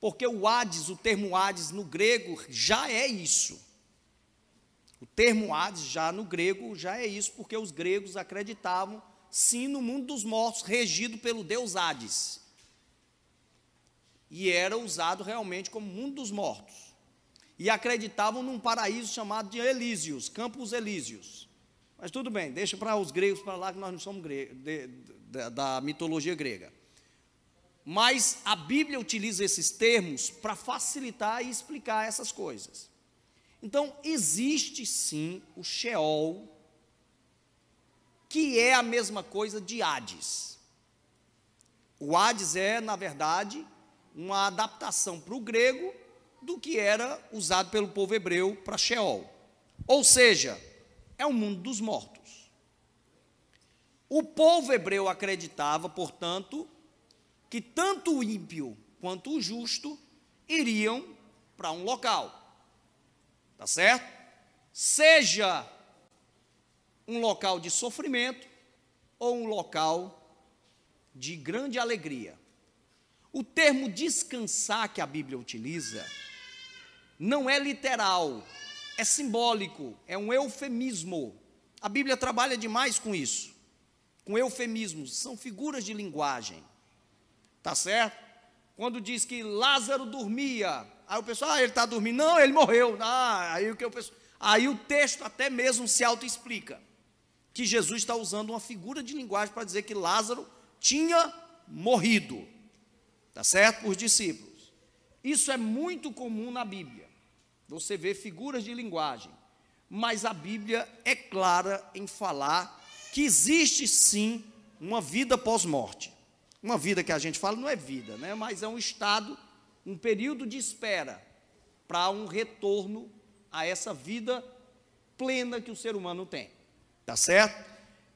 porque o Hades, o termo Hades no grego já é isso. O termo Hades já no grego já é isso, porque os gregos acreditavam sim no mundo dos mortos, regido pelo deus Hades. E era usado realmente como mundo dos mortos. E acreditavam num paraíso chamado de Elísios, Campos Elísios. Mas tudo bem, deixa para os gregos para lá que nós não somos de, de, da mitologia grega. Mas a Bíblia utiliza esses termos para facilitar e explicar essas coisas. Então, existe sim o Sheol, que é a mesma coisa de Hades. O Hades é, na verdade, uma adaptação para o grego do que era usado pelo povo hebreu para Sheol. Ou seja, é o mundo dos mortos. O povo hebreu acreditava, portanto, que tanto o ímpio quanto o justo iriam para um local. Tá certo? Seja um local de sofrimento ou um local de grande alegria. O termo descansar que a Bíblia utiliza não é literal, é simbólico, é um eufemismo. A Bíblia trabalha demais com isso, com eufemismos, são figuras de linguagem. Tá certo? Quando diz que Lázaro dormia, aí o pessoal, ah, ele está dormindo. Não, ele morreu. Ah, aí o que eu penso, aí o texto até mesmo se autoexplica que Jesus está usando uma figura de linguagem para dizer que Lázaro tinha morrido. Tá certo? Por discípulos. Isso é muito comum na Bíblia. Você vê figuras de linguagem, mas a Bíblia é clara em falar que existe sim uma vida pós-morte. Uma vida que a gente fala não é vida, né? mas é um estado, um período de espera para um retorno a essa vida plena que o ser humano tem. Tá certo?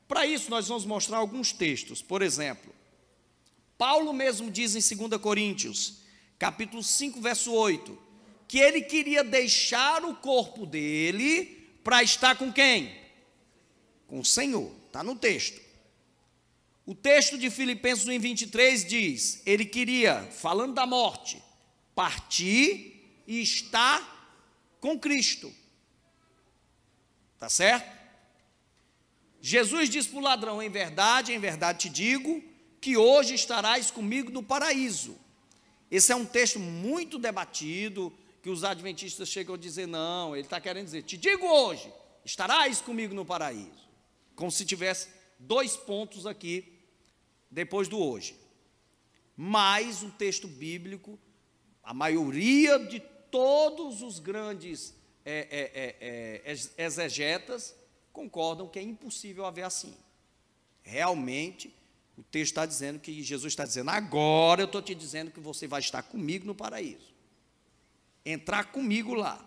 Para isso, nós vamos mostrar alguns textos. Por exemplo, Paulo mesmo diz em 2 Coríntios, capítulo 5, verso 8: que ele queria deixar o corpo dele para estar com quem? Com o Senhor. Está no texto. O texto de Filipenses 1,23 diz: ele queria, falando da morte, partir e estar com Cristo. Tá certo? Jesus diz para o ladrão: em verdade, em verdade te digo, que hoje estarás comigo no paraíso. Esse é um texto muito debatido, que os adventistas chegam a dizer: não, ele está querendo dizer, te digo hoje, estarás comigo no paraíso. Como se tivesse dois pontos aqui, depois do hoje. Mas o texto bíblico, a maioria de todos os grandes é, é, é, é exegetas concordam que é impossível haver assim. Realmente, o texto está dizendo que Jesus está dizendo: agora eu estou te dizendo que você vai estar comigo no paraíso. Entrar comigo lá.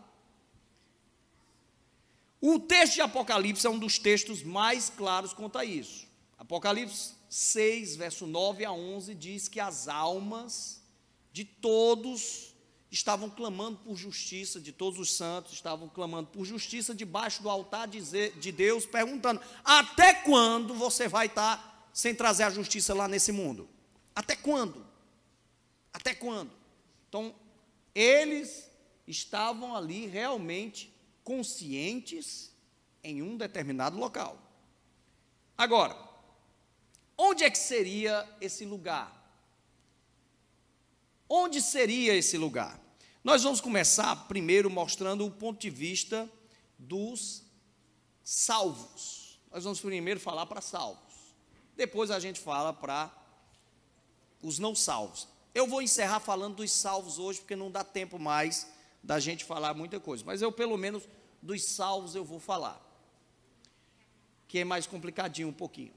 O texto de Apocalipse é um dos textos mais claros quanto a isso. Apocalipse 6, verso 9 a 11 diz que as almas de todos estavam clamando por justiça, de todos os santos estavam clamando por justiça debaixo do altar de Deus, perguntando: até quando você vai estar sem trazer a justiça lá nesse mundo? Até quando? Até quando? Então, eles estavam ali realmente conscientes em um determinado local. Agora, onde é que seria esse lugar? Onde seria esse lugar? Nós vamos começar primeiro mostrando o ponto de vista dos salvos. Nós vamos primeiro falar para salvos. Depois a gente fala para os não salvos. Eu vou encerrar falando dos salvos hoje, porque não dá tempo mais da gente falar muita coisa. Mas eu, pelo menos, dos salvos eu vou falar. Que é mais complicadinho um pouquinho.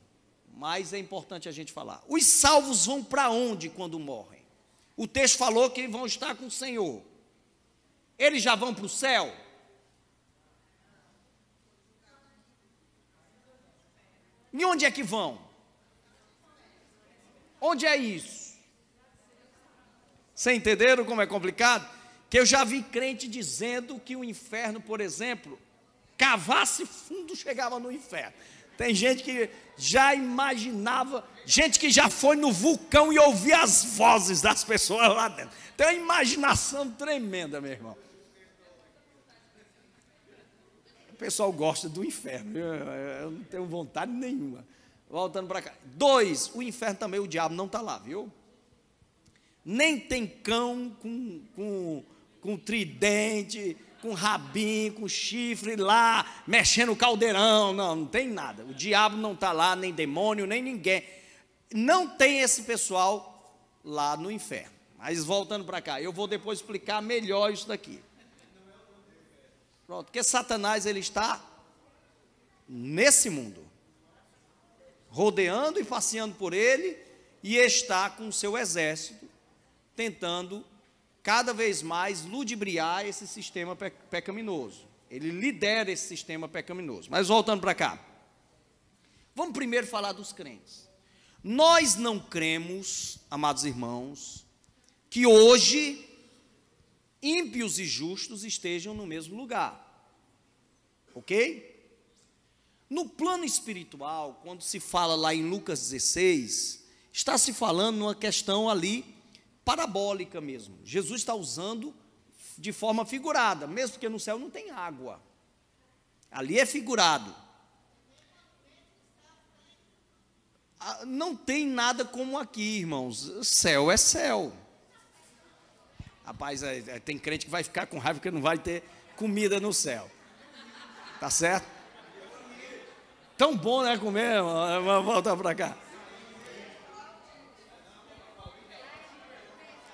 Mas é importante a gente falar. Os salvos vão para onde quando morrem? O texto falou que vão estar com o Senhor. Eles já vão para o céu? E onde é que vão? Onde é isso? Vocês entenderam como é complicado? Que eu já vi crente dizendo que o inferno, por exemplo, cavasse fundo, chegava no inferno. Tem gente que já imaginava, gente que já foi no vulcão e ouvia as vozes das pessoas lá dentro. Tem uma imaginação tremenda, meu irmão. O pessoal gosta do inferno, eu, eu não tenho vontade nenhuma. Voltando para cá. Dois, o inferno também, o diabo não está lá, viu? Nem tem cão com, com, com tridente, com rabinho, com chifre lá, mexendo o caldeirão. Não, não tem nada. O diabo não está lá, nem demônio, nem ninguém. Não tem esse pessoal lá no inferno. Mas voltando para cá, eu vou depois explicar melhor isso daqui. Pronto, porque Satanás ele está nesse mundo, rodeando e passeando por ele, e está com o seu exército, tentando cada vez mais ludibriar esse sistema pecaminoso. Ele lidera esse sistema pecaminoso. Mas voltando para cá. Vamos primeiro falar dos crentes. Nós não cremos, amados irmãos, que hoje ímpios e justos estejam no mesmo lugar. Ok? No plano espiritual, quando se fala lá em Lucas 16, está se falando numa questão ali parabólica mesmo. Jesus está usando de forma figurada, mesmo porque no céu não tem água. Ali é figurado. Ah, não tem nada como aqui, irmãos. Céu é céu. Rapaz, é, é, tem crente que vai ficar com raiva porque não vai ter comida no céu. Tá certo? Tão bom, né, comer? Vamos voltar para cá.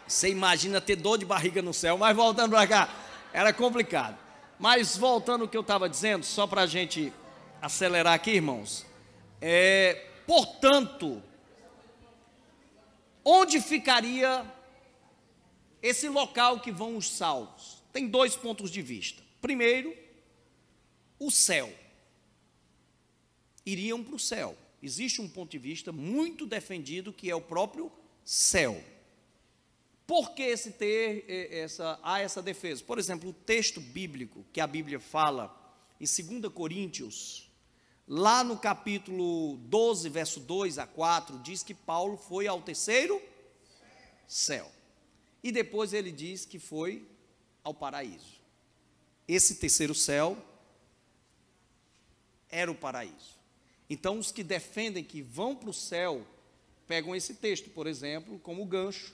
Você imagina ter dor de barriga no céu, mas voltando para cá, era complicado. Mas voltando ao que eu estava dizendo, só para a gente acelerar aqui, irmãos. É, portanto, onde ficaria esse local que vão os salvos? Tem dois pontos de vista. Primeiro, o céu. Iriam para o céu. Existe um ponto de vista muito defendido que é o próprio céu. Por que esse ter, essa, há essa defesa? Por exemplo, o texto bíblico que a Bíblia fala em 2 Coríntios, lá no capítulo 12, verso 2 a 4, diz que Paulo foi ao terceiro céu. E depois ele diz que foi ao paraíso. Esse terceiro céu era o paraíso. Então, os que defendem que vão para o céu, pegam esse texto, por exemplo, como gancho,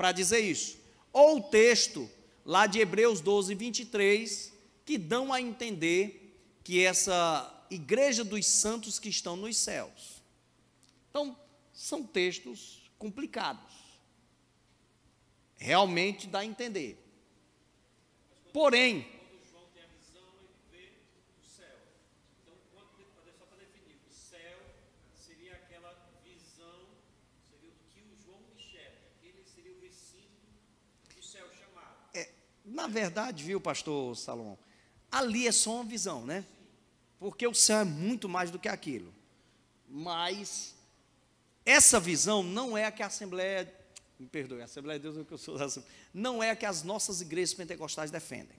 para dizer isso. Ou o texto lá de Hebreus 12, 23, que dão a entender que essa igreja dos santos que estão nos céus. Então, são textos complicados. Realmente dá a entender. Porém, Na verdade, viu, pastor Salomão, ali é só uma visão, né? Porque o céu é muito mais do que aquilo. Mas essa visão não é a que a Assembleia, me perdoe, a Assembleia de Deus é o que eu sou, não é a que as nossas igrejas pentecostais defendem.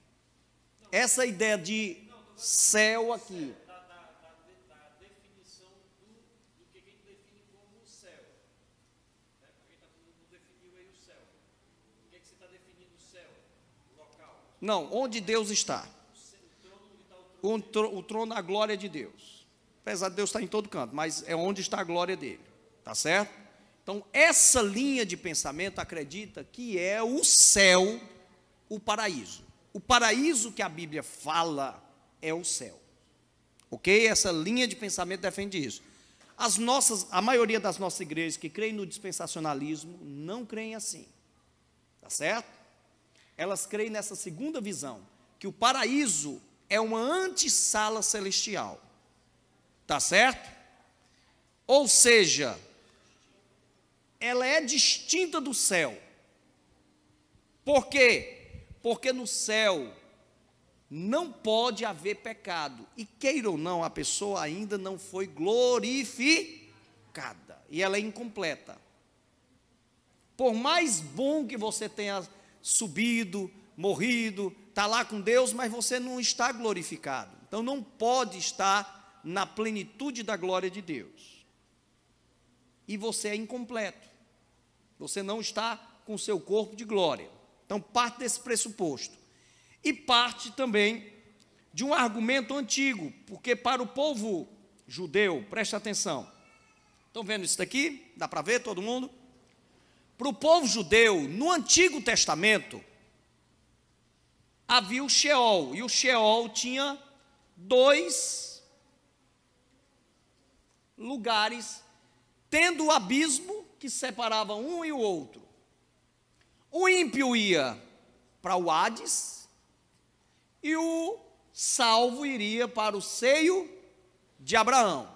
Essa ideia de céu aqui, Não, onde Deus está. O trono, o trono a glória de Deus. Apesar de Deus estar em todo canto, mas é onde está a glória dele. Tá certo? Então, essa linha de pensamento acredita que é o céu, o paraíso. O paraíso que a Bíblia fala é o céu. Ok? Essa linha de pensamento defende isso. As nossas, a maioria das nossas igrejas que creem no dispensacionalismo não creem assim. Tá certo? Elas creem nessa segunda visão, que o paraíso é uma antessala celestial. Tá certo? Ou seja, ela é distinta do céu. Por quê? Porque no céu não pode haver pecado. E queira ou não, a pessoa ainda não foi glorificada. E ela é incompleta. Por mais bom que você tenha subido, morrido, está lá com Deus, mas você não está glorificado. Então não pode estar na plenitude da glória de Deus. E você é incompleto. Você não está com seu corpo de glória. Então parte desse pressuposto. E parte também de um argumento antigo, porque para o povo judeu, preste atenção. Estão vendo isso daqui? Dá para ver todo mundo? Para o povo judeu, no Antigo Testamento, havia o Sheol, e o Sheol tinha dois lugares, tendo o abismo que separava um e o outro. O ímpio ia para o Hades, e o salvo iria para o seio de Abraão.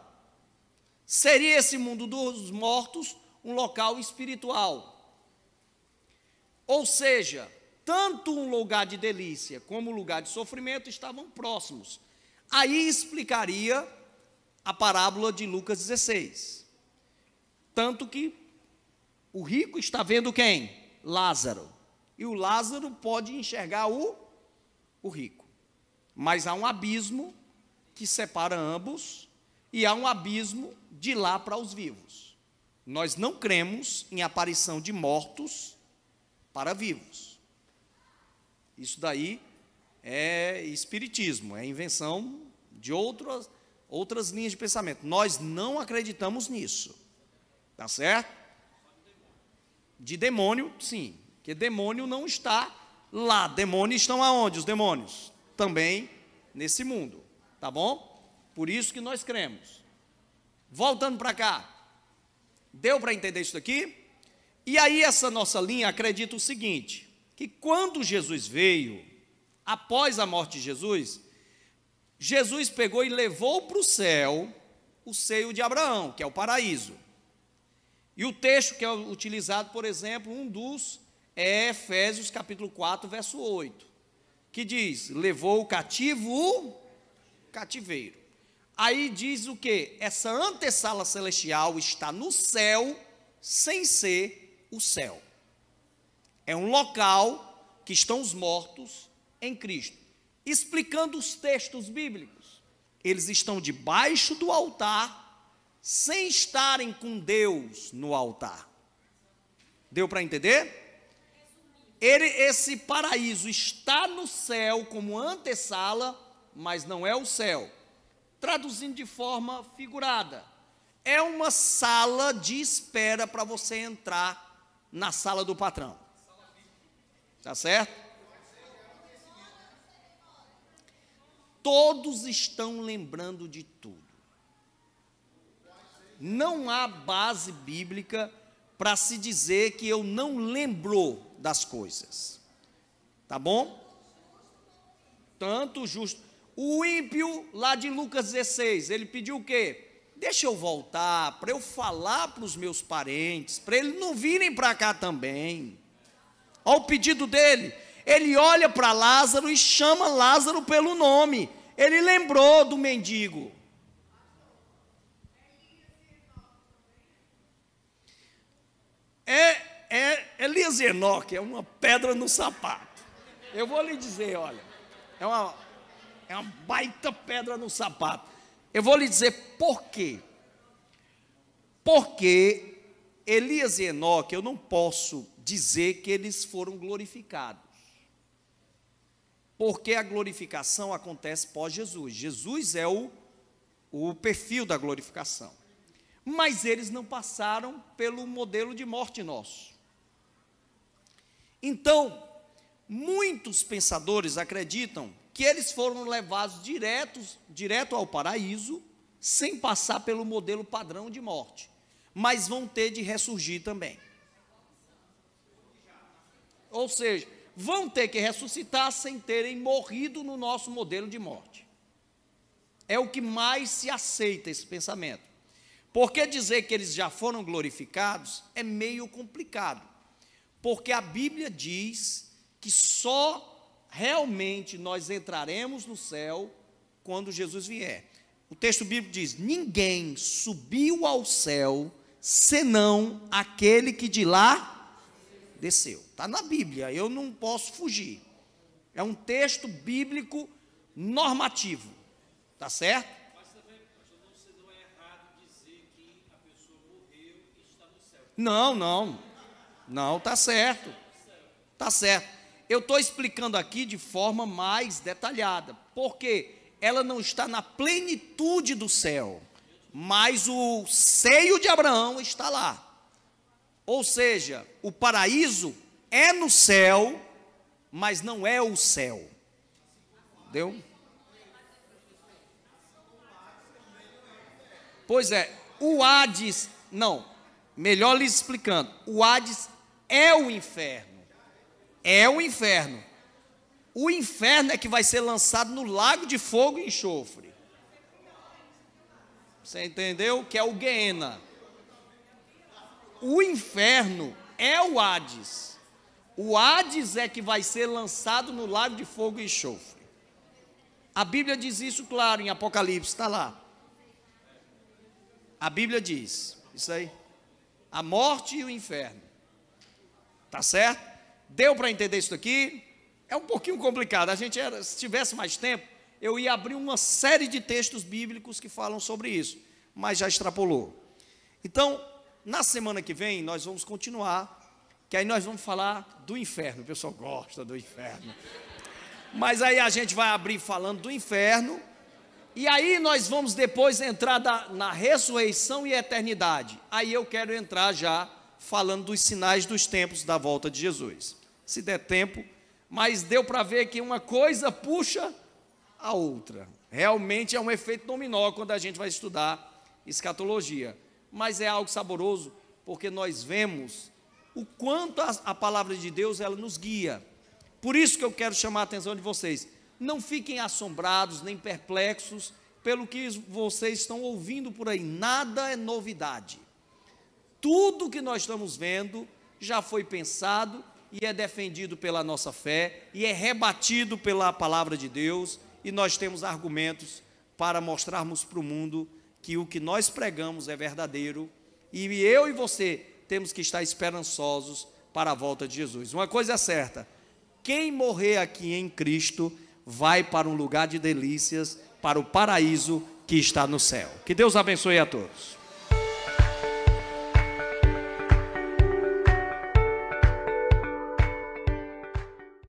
Seria esse mundo dos mortos um local espiritual. Ou seja, tanto um lugar de delícia como um lugar de sofrimento estavam próximos. Aí explicaria a parábola de Lucas 16. Tanto que o rico está vendo quem? Lázaro. E o Lázaro pode enxergar o, o rico. Mas há um abismo que separa ambos, e há um abismo de lá para os vivos. Nós não cremos em aparição de mortos para vivos. Isso daí é espiritismo, é invenção de outras, outras linhas de pensamento. Nós não acreditamos nisso. Tá certo? De demônio, sim. Porque demônio não está lá. Demônios estão aonde? Os demônios? Também nesse mundo. Tá bom? Por isso que nós cremos. Voltando para cá. Deu para entender isso daqui? E aí, essa nossa linha acredita o seguinte: que quando Jesus veio, após a morte de Jesus, Jesus pegou e levou para o céu o seio de Abraão, que é o paraíso. E o texto que é utilizado, por exemplo, um dos é Efésios capítulo 4, verso 8, que diz: levou o cativo o cativeiro. Aí diz o que? Essa antessala celestial está no céu, sem ser o céu. É um local que estão os mortos em Cristo. Explicando os textos bíblicos. eles estão debaixo do altar, sem estarem com Deus no altar. Deu para entender? Ele, esse paraíso está no céu como antessala, mas não é o céu. Traduzindo de forma figurada, é uma sala de espera para você entrar na sala do patrão. Tá certo? Todos estão lembrando de tudo. Não há base bíblica para se dizer que eu não lembrou das coisas. Tá bom? Tanto justo. O ímpio, lá de Lucas 16, ele pediu o quê? Deixa eu voltar para eu falar para os meus parentes, para eles não virem para cá também. Olha o pedido dele ele olha para Lázaro e chama Lázaro pelo nome. Ele lembrou do mendigo. É, é Elias Enoque, é uma pedra no sapato. Eu vou lhe dizer, olha, é uma, é uma baita pedra no sapato. Eu vou lhe dizer por quê. Porque Elias e Enoque, eu não posso dizer que eles foram glorificados porque a glorificação acontece pós Jesus. Jesus é o, o perfil da glorificação. Mas eles não passaram pelo modelo de morte nosso. Então, muitos pensadores acreditam que eles foram levados diretos, direto ao paraíso, sem passar pelo modelo padrão de morte, mas vão ter de ressurgir também. Ou seja, vão ter que ressuscitar sem terem morrido no nosso modelo de morte. É o que mais se aceita esse pensamento. Porque dizer que eles já foram glorificados é meio complicado. Porque a Bíblia diz que só realmente nós entraremos no céu quando Jesus vier. O texto bíblico diz: Ninguém subiu ao céu senão aquele que de lá desceu. Está na Bíblia, eu não posso fugir. É um texto bíblico normativo. Tá certo? Mas também, pastor, não é errado dizer que a pessoa morreu e está no céu. Não, não. Não, tá certo. Tá certo. Eu estou explicando aqui de forma mais detalhada, porque ela não está na plenitude do céu, mas o seio de Abraão está lá. Ou seja, o paraíso é no céu, mas não é o céu. Deu? Pois é, o Hades, não, melhor lhes explicando, o Hades é o inferno. É o inferno. O inferno é que vai ser lançado no lago de fogo e enxofre. Você entendeu? Que é o Guiena o inferno é o Hades. O Hades é que vai ser lançado no lago de fogo e enxofre. A Bíblia diz isso claro em Apocalipse, está lá. A Bíblia diz isso aí. A morte e o inferno. Tá certo? Deu para entender isso aqui? É um pouquinho complicado. A gente era, se tivesse mais tempo, eu ia abrir uma série de textos bíblicos que falam sobre isso, mas já extrapolou. Então, na semana que vem, nós vamos continuar, que aí nós vamos falar do inferno. O pessoal gosta do inferno. Mas aí a gente vai abrir falando do inferno, e aí nós vamos depois entrar da, na ressurreição e eternidade. Aí eu quero entrar já falando dos sinais dos tempos da volta de Jesus. Se der tempo, mas deu para ver que uma coisa puxa a outra. Realmente é um efeito dominó quando a gente vai estudar escatologia mas é algo saboroso, porque nós vemos o quanto a, a palavra de Deus ela nos guia. Por isso que eu quero chamar a atenção de vocês. Não fiquem assombrados nem perplexos pelo que vocês estão ouvindo por aí. Nada é novidade. Tudo que nós estamos vendo já foi pensado e é defendido pela nossa fé e é rebatido pela palavra de Deus, e nós temos argumentos para mostrarmos para o mundo que o que nós pregamos é verdadeiro e eu e você temos que estar esperançosos para a volta de Jesus. Uma coisa é certa: quem morrer aqui em Cristo vai para um lugar de delícias, para o paraíso que está no céu. Que Deus abençoe a todos.